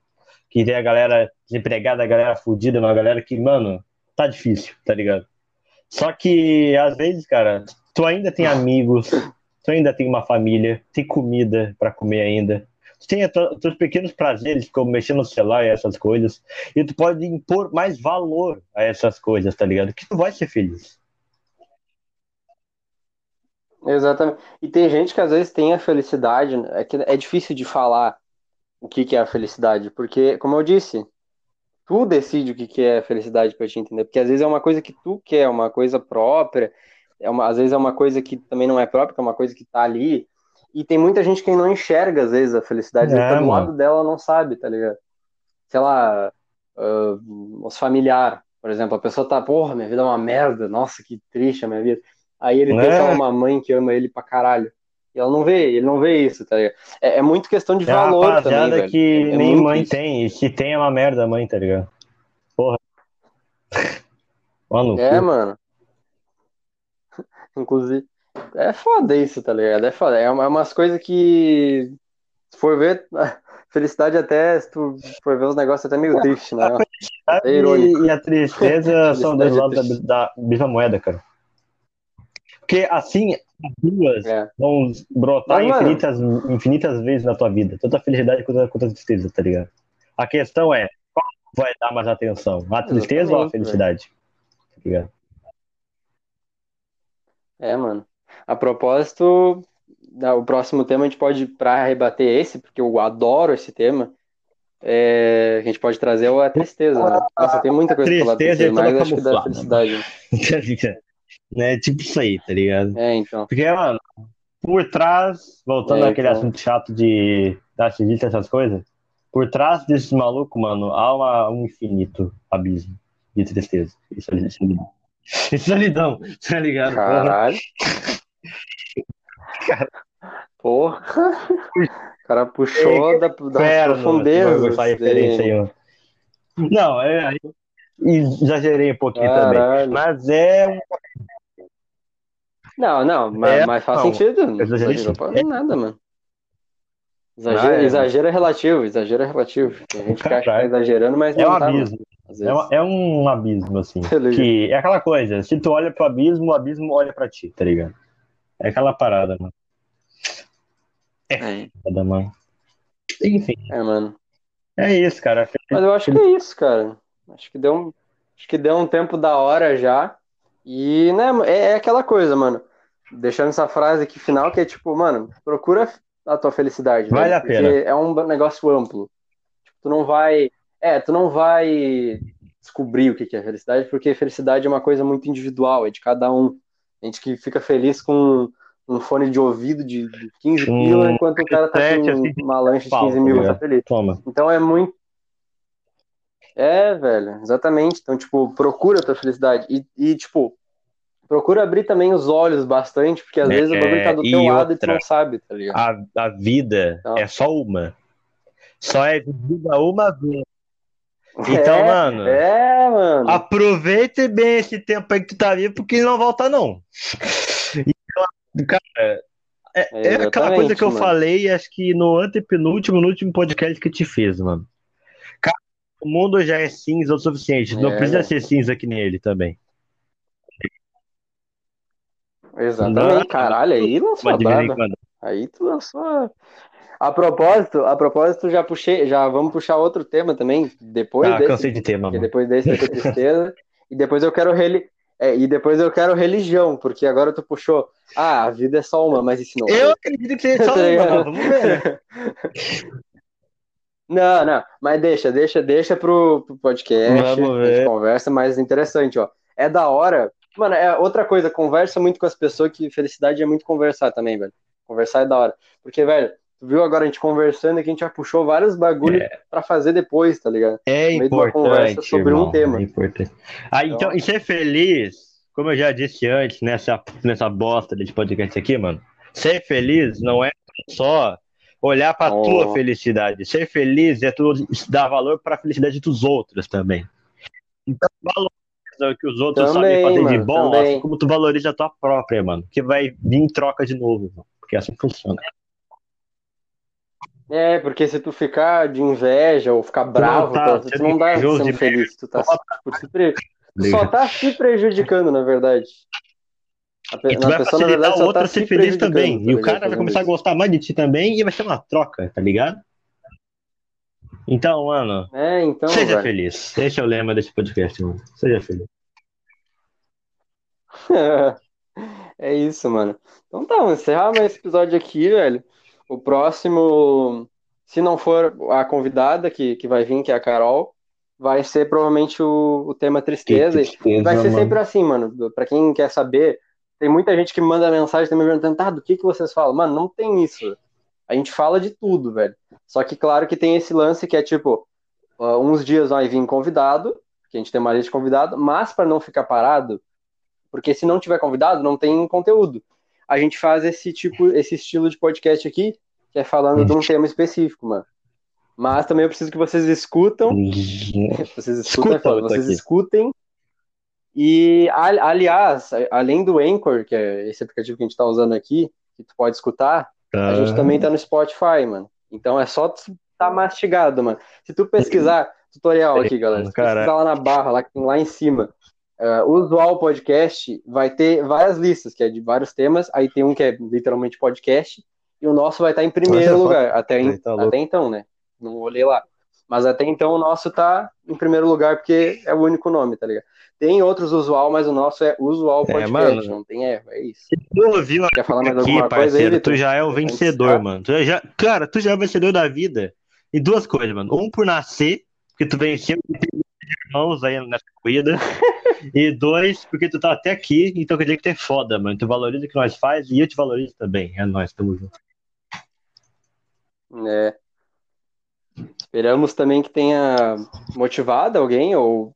Que tem a galera desempregada, a galera fudida, uma galera que, mano, tá difícil, tá ligado? Só que, às vezes, cara, tu ainda tem amigos, tu ainda tem uma família, tem comida pra comer ainda. Tu tem os teus pequenos prazeres, como mexer no celular e essas coisas. E tu pode impor mais valor a essas coisas, tá ligado? Que tu vai ser feliz. Exatamente. E tem gente que às vezes tem a felicidade, é que é difícil de falar o que que é a felicidade, porque, como eu disse, tu decide o que que é felicidade pra te entender, porque às vezes é uma coisa que tu quer, uma coisa própria, é uma, às vezes é uma coisa que também não é própria, que é uma coisa que tá ali, e tem muita gente que não enxerga às vezes a felicidade, É, tá do mano. lado dela, não sabe, tá ligado? Sei lá, ah, os familiares, por exemplo, a pessoa tá, porra, minha vida é uma merda, nossa, que triste a minha vida. Aí ele tem, É. lá, uma mãe que ama ele pra caralho. E ela não vê, ele não vê isso, tá ligado? É, é muito questão de É valor também, velho. que É- é nem mãe isso. tem, e se tem é uma merda a mãe, tá ligado? Porra. Mano, É, mano. Inclusive, é foda isso, tá ligado? É foda. É uma- é umas coisas que, se for ver, a felicidade até, se tu for ver os negócios, até meio triste, né? É irônico. e, e a tristeza são dois Felicidade é lados da, da mesma moeda, cara. Porque assim, as duas É. vão brotar Mas, mano- infinitas, infinitas vezes na tua vida. Tanto a felicidade quanto a, quanto a tristeza, tá ligado? A questão é, qual vai dar mais atenção? A tristeza ou a Exatamente, felicidade? Tá ligado? É, mano. A propósito, o próximo tema a gente pode, pra rebater esse, porque eu adoro esse tema, é, a gente pode trazer a tristeza, né? Nossa, tem muita coisa pra falar Tristeza é mas acho que da felicidade. Ligado? né? Tipo isso aí, tá ligado? É, então. Porque, mano, por trás, voltando É, àquele então. assunto chato de narcisista, essas coisas, por trás desses malucos, mano, há uma- um infinito abismo de tristeza e soli- solidão. Solidão, tá ligado? Caralho. Porra. O cara puxou da, das Inferno, profundezas. essa referência aí, mano. Não, é, exagerei um pouquinho também. Caralho. Mas é um Não, não, mas, É, mas faz não. sentido. Não exagerou pra nada, mano. Exagero, Ah, é. exagero é relativo, exagero é relativo. Tem gente acha que tá exagerando, mas É não um tá, mano, às É, um- é um abismo, assim. Que é aquela coisa, se tu olha pro abismo, o abismo olha pra ti, tá ligado? É aquela parada, mano. É, Foda, mano. Enfim, é, mano. É isso, cara. Mas eu acho que é isso, cara. Acho que deu um, acho que deu um tempo da hora já. E, né, é, é aquela coisa, mano. Deixando essa frase aqui final, que é tipo, mano, procura a tua felicidade. Vale velho, a pena. Porque é um negócio amplo. Tipo, tu não vai. É, tu não vai descobrir o que é felicidade, porque felicidade é uma coisa muito individual, é de cada um. A gente que fica feliz com um fone de ouvido de de 15 Um pila, enquanto o cara tá com assim, uma lancha de pau, 15 tá mil, tá feliz. Toma. Então é muito. É, velho, exatamente. Então, tipo, procura a tua felicidade. E, e, tipo, procura abrir também os olhos bastante, porque às É, vezes o bagulho tá do e teu lado e tu outra. não sabe, tá ligado? A, a vida Então. é só uma. Só é vivida uma vez. Então, é, mano, É, mano. aproveite bem esse tempo aí que tu tá vivo, porque não volta, não. Então, cara, é, é aquela coisa que eu mano. falei, acho que no antepenúltimo, no último podcast que eu te fiz, mano. Cara, o mundo já é cinza o suficiente. Não É, precisa né? ser cinza que nem ele também. Exatamente, Não. caralho, aí lançou a braba. Aí tu lançou. A- A propósito, a propósito, já puxei, já vamos puxar outro tema também, depois Ah, desse, cansei de tema, depois desse vai ter tristeza, e depois eu quero reli... é, e depois eu quero religião, porque agora tu puxou, ah, a vida é só uma, mas e for? Eu acredito que seja só Tá uma, mas vamos ver? Não, não, mas deixa, deixa, deixa pro, pro podcast, Vamos a gente ver. conversa mais interessante, ó. É da hora. Mano, é outra coisa, conversa muito com as pessoas, que felicidade é muito conversar também, velho. Conversar é da hora. Porque, velho, tu viu agora a gente conversando e que a gente já puxou vários bagulho pra fazer depois, tá ligado? É de importante, conversa sobre um irmão, tema. É importante. Ah, então, e ser feliz, como eu já disse antes, nessa, nessa bosta desse podcast aqui, mano, ser feliz não é só olhar pra Oh. tua felicidade. Ser feliz é tu dar valor pra felicidade dos outros também. Então, valoriza o que os outros Também, sabem fazer de mano, bom, também. assim como tu valoriza a tua própria, mano, que vai vir em troca de novo, mano, porque assim funciona. É, porque se tu ficar de inveja ou ficar bravo, tá tu, tu sendo não dá sendo feliz, tu tá Só tipo, se pre- tu só tá se prejudicando, na verdade. A, pe- E tu vai pessoa, facilitar o outro tá a ser se feliz também. tá E o cara vai começar a isso. gostar mais de ti também e vai ser uma troca, tá ligado? Então, mano, É, então, seja velho. feliz. Esse é o lema desse podcast, mano. Seja feliz. É isso, mano. Então tá, vamos encerrar mais esse episódio aqui, velho. O próximo, se não for a convidada que, que vai vir, que é a Carol, vai ser provavelmente o, o tema tristeza. E vai ser sempre assim, mano. Pra quem quer saber, tem muita gente que manda mensagem também perguntando, tá, do que, que vocês falam? Mano, não tem isso. A gente fala de tudo, velho. Só que, claro, que tem esse lance que é tipo, uh, uns dias vai vir convidado, que a gente tem uma lista de convidado, mas para não ficar parado, porque se não tiver convidado, não tem conteúdo. A gente faz esse tipo, esse estilo de podcast aqui, que é falando de um tema específico, mano. Mas também eu preciso que vocês escutam vocês escutem, Escuta vocês aqui. escutem. E, aliás, além do Anchor, que é esse aplicativo que a gente tá usando aqui, que tu pode escutar, a gente também tá no Spotify, mano. Então é só tu tá mastigado, mano. Se tu pesquisar, tutorial aqui, galera. Se tu pesquisar lá na barra, lá, lá em cima, uh, usual podcast, vai ter várias listas, que é de vários temas. Aí tem um que é literalmente podcast, e o nosso vai estar em primeiro lugar. Até, aí em- tá até então, né? Não olhei lá. Mas até então o nosso tá em primeiro lugar, porque é o único nome, tá ligado? Tem outros usual, mas o nosso é usual É, podcast, mano. não tem erro, é isso. Tu ouviu Quer falar mais aqui, alguma coisa aí, parceiro, Vitor? tu já é o vencedor, tá? mano. Tu já, cara, tu já é o vencedor da vida. E duas coisas, mano. Um por nascer, porque tu venceu e tem irmãos aí nessa corrida. e dois, porque tu tá até aqui, então quer dizer que tu é foda, mano. Tu valoriza o que nós faz e eu te valorizo também. É nóis, tamo junto. É. Esperamos também que tenha motivado alguém ou,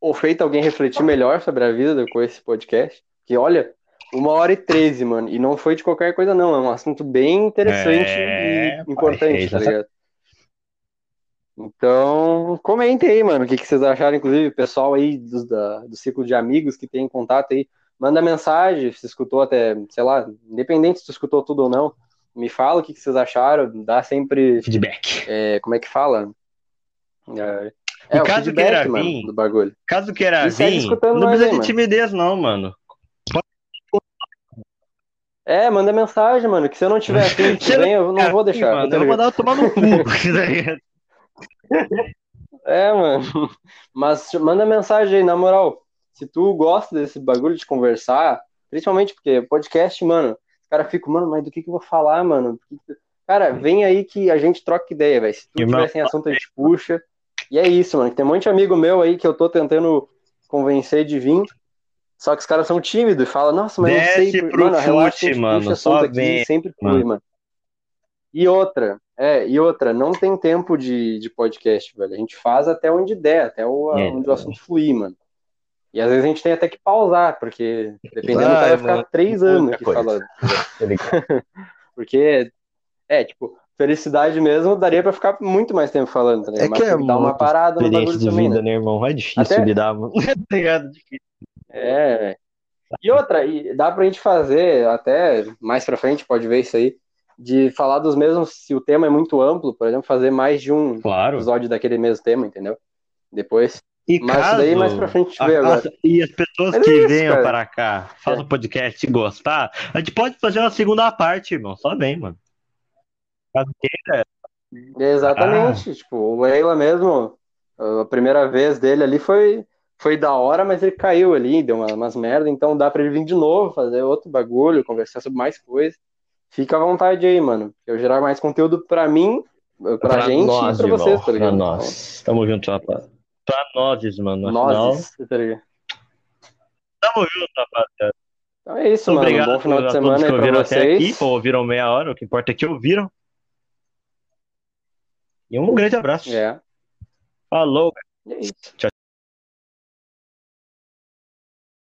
ou feito alguém refletir melhor sobre a vida com esse podcast. Que olha, uma hora e treze, mano. E não foi de qualquer coisa, não. É um assunto bem interessante É, e importante, tá exatamente. ligado? Então, comentem aí, mano, o que, que vocês acharam, inclusive, o pessoal aí dos, da, do ciclo de amigos que tem contato aí, manda mensagem, se escutou até, sei lá, independente se tu escutou tudo ou não, me fala o que, que vocês acharam, dá sempre Feedback. é, como é que fala? É, é o caso feedback, queira mano, vir, do bagulho. Caso queira vir, não precisa de timidez, não, mano. É, manda mensagem, mano, que se eu não tiver Se eu não vou deixar. Mano, tá eu vou eu tomar no cu. É, mano. Mas manda mensagem aí, na moral. Se tu gosta desse bagulho de conversar, principalmente porque podcast, mano, os caras ficam, mano, mas do que que eu vou falar, mano? Cara, vem aí que a gente troca ideia, velho. Se tu Irmão. tiver sem assunto, a gente puxa. E é isso, mano. Tem um monte de amigo meu aí que eu tô tentando convencer de vir. Só que os caras são tímidos e falam, nossa, mas eu não Desce sei. por- pro Mano, relaxa, fute, gente mano, puxa só assunto aqui vem, e sempre flui, mano. mano. E outra, é, e outra, não tem tempo de, de podcast, velho. A gente faz até onde der, até o, É. onde o assunto fluir, mano. E às vezes a gente tem até que pausar, porque dependendo, o cara Vai, ficar três anos aqui coisa. falando. Porque, é, tipo, felicidade mesmo daria pra ficar muito mais tempo falando, tá ligado? É Mas que é que dar uma muito parada no bagulho de também, vida, né? né, irmão? É difícil Até- lidar, mano. Tá ligado? Difícil. É. E outra, e dá pra gente fazer, até mais pra frente, pode ver isso aí, de falar dos mesmos, se o tema é muito amplo, por exemplo, fazer mais de um Claro. episódio daquele mesmo tema, entendeu? Depois. E Mas caso daí mais pra frente a vê agora. e as pessoas Mas é que isso, venham cara. para cá, façam o podcast e gostar, a gente pode fazer uma segunda parte, irmão. Só vem, mano. Caso queira. Exatamente, Ah. tipo, o Leila mesmo, a primeira vez dele ali foi, foi da hora, mas ele caiu ali, deu uma- umas merda, então dá pra ele vir de novo, fazer outro bagulho, conversar sobre mais coisas. Fica à vontade aí, mano. Eu gerar mais conteúdo pra mim, pra, gente nós, e pra irmão. vocês, tá Pra ligado? nós. Tamo junto, rapaz. Pra nós, mano. Nós, tá ligado? tamo junto, rapaziada. Então é isso, Muito mano. Um obrigado bom final de semana aí pra ouviram até vocês. aqui, ou ouviram meia hora, o que importa é que ouviram. E um grande abraço. É. Falou. É isso.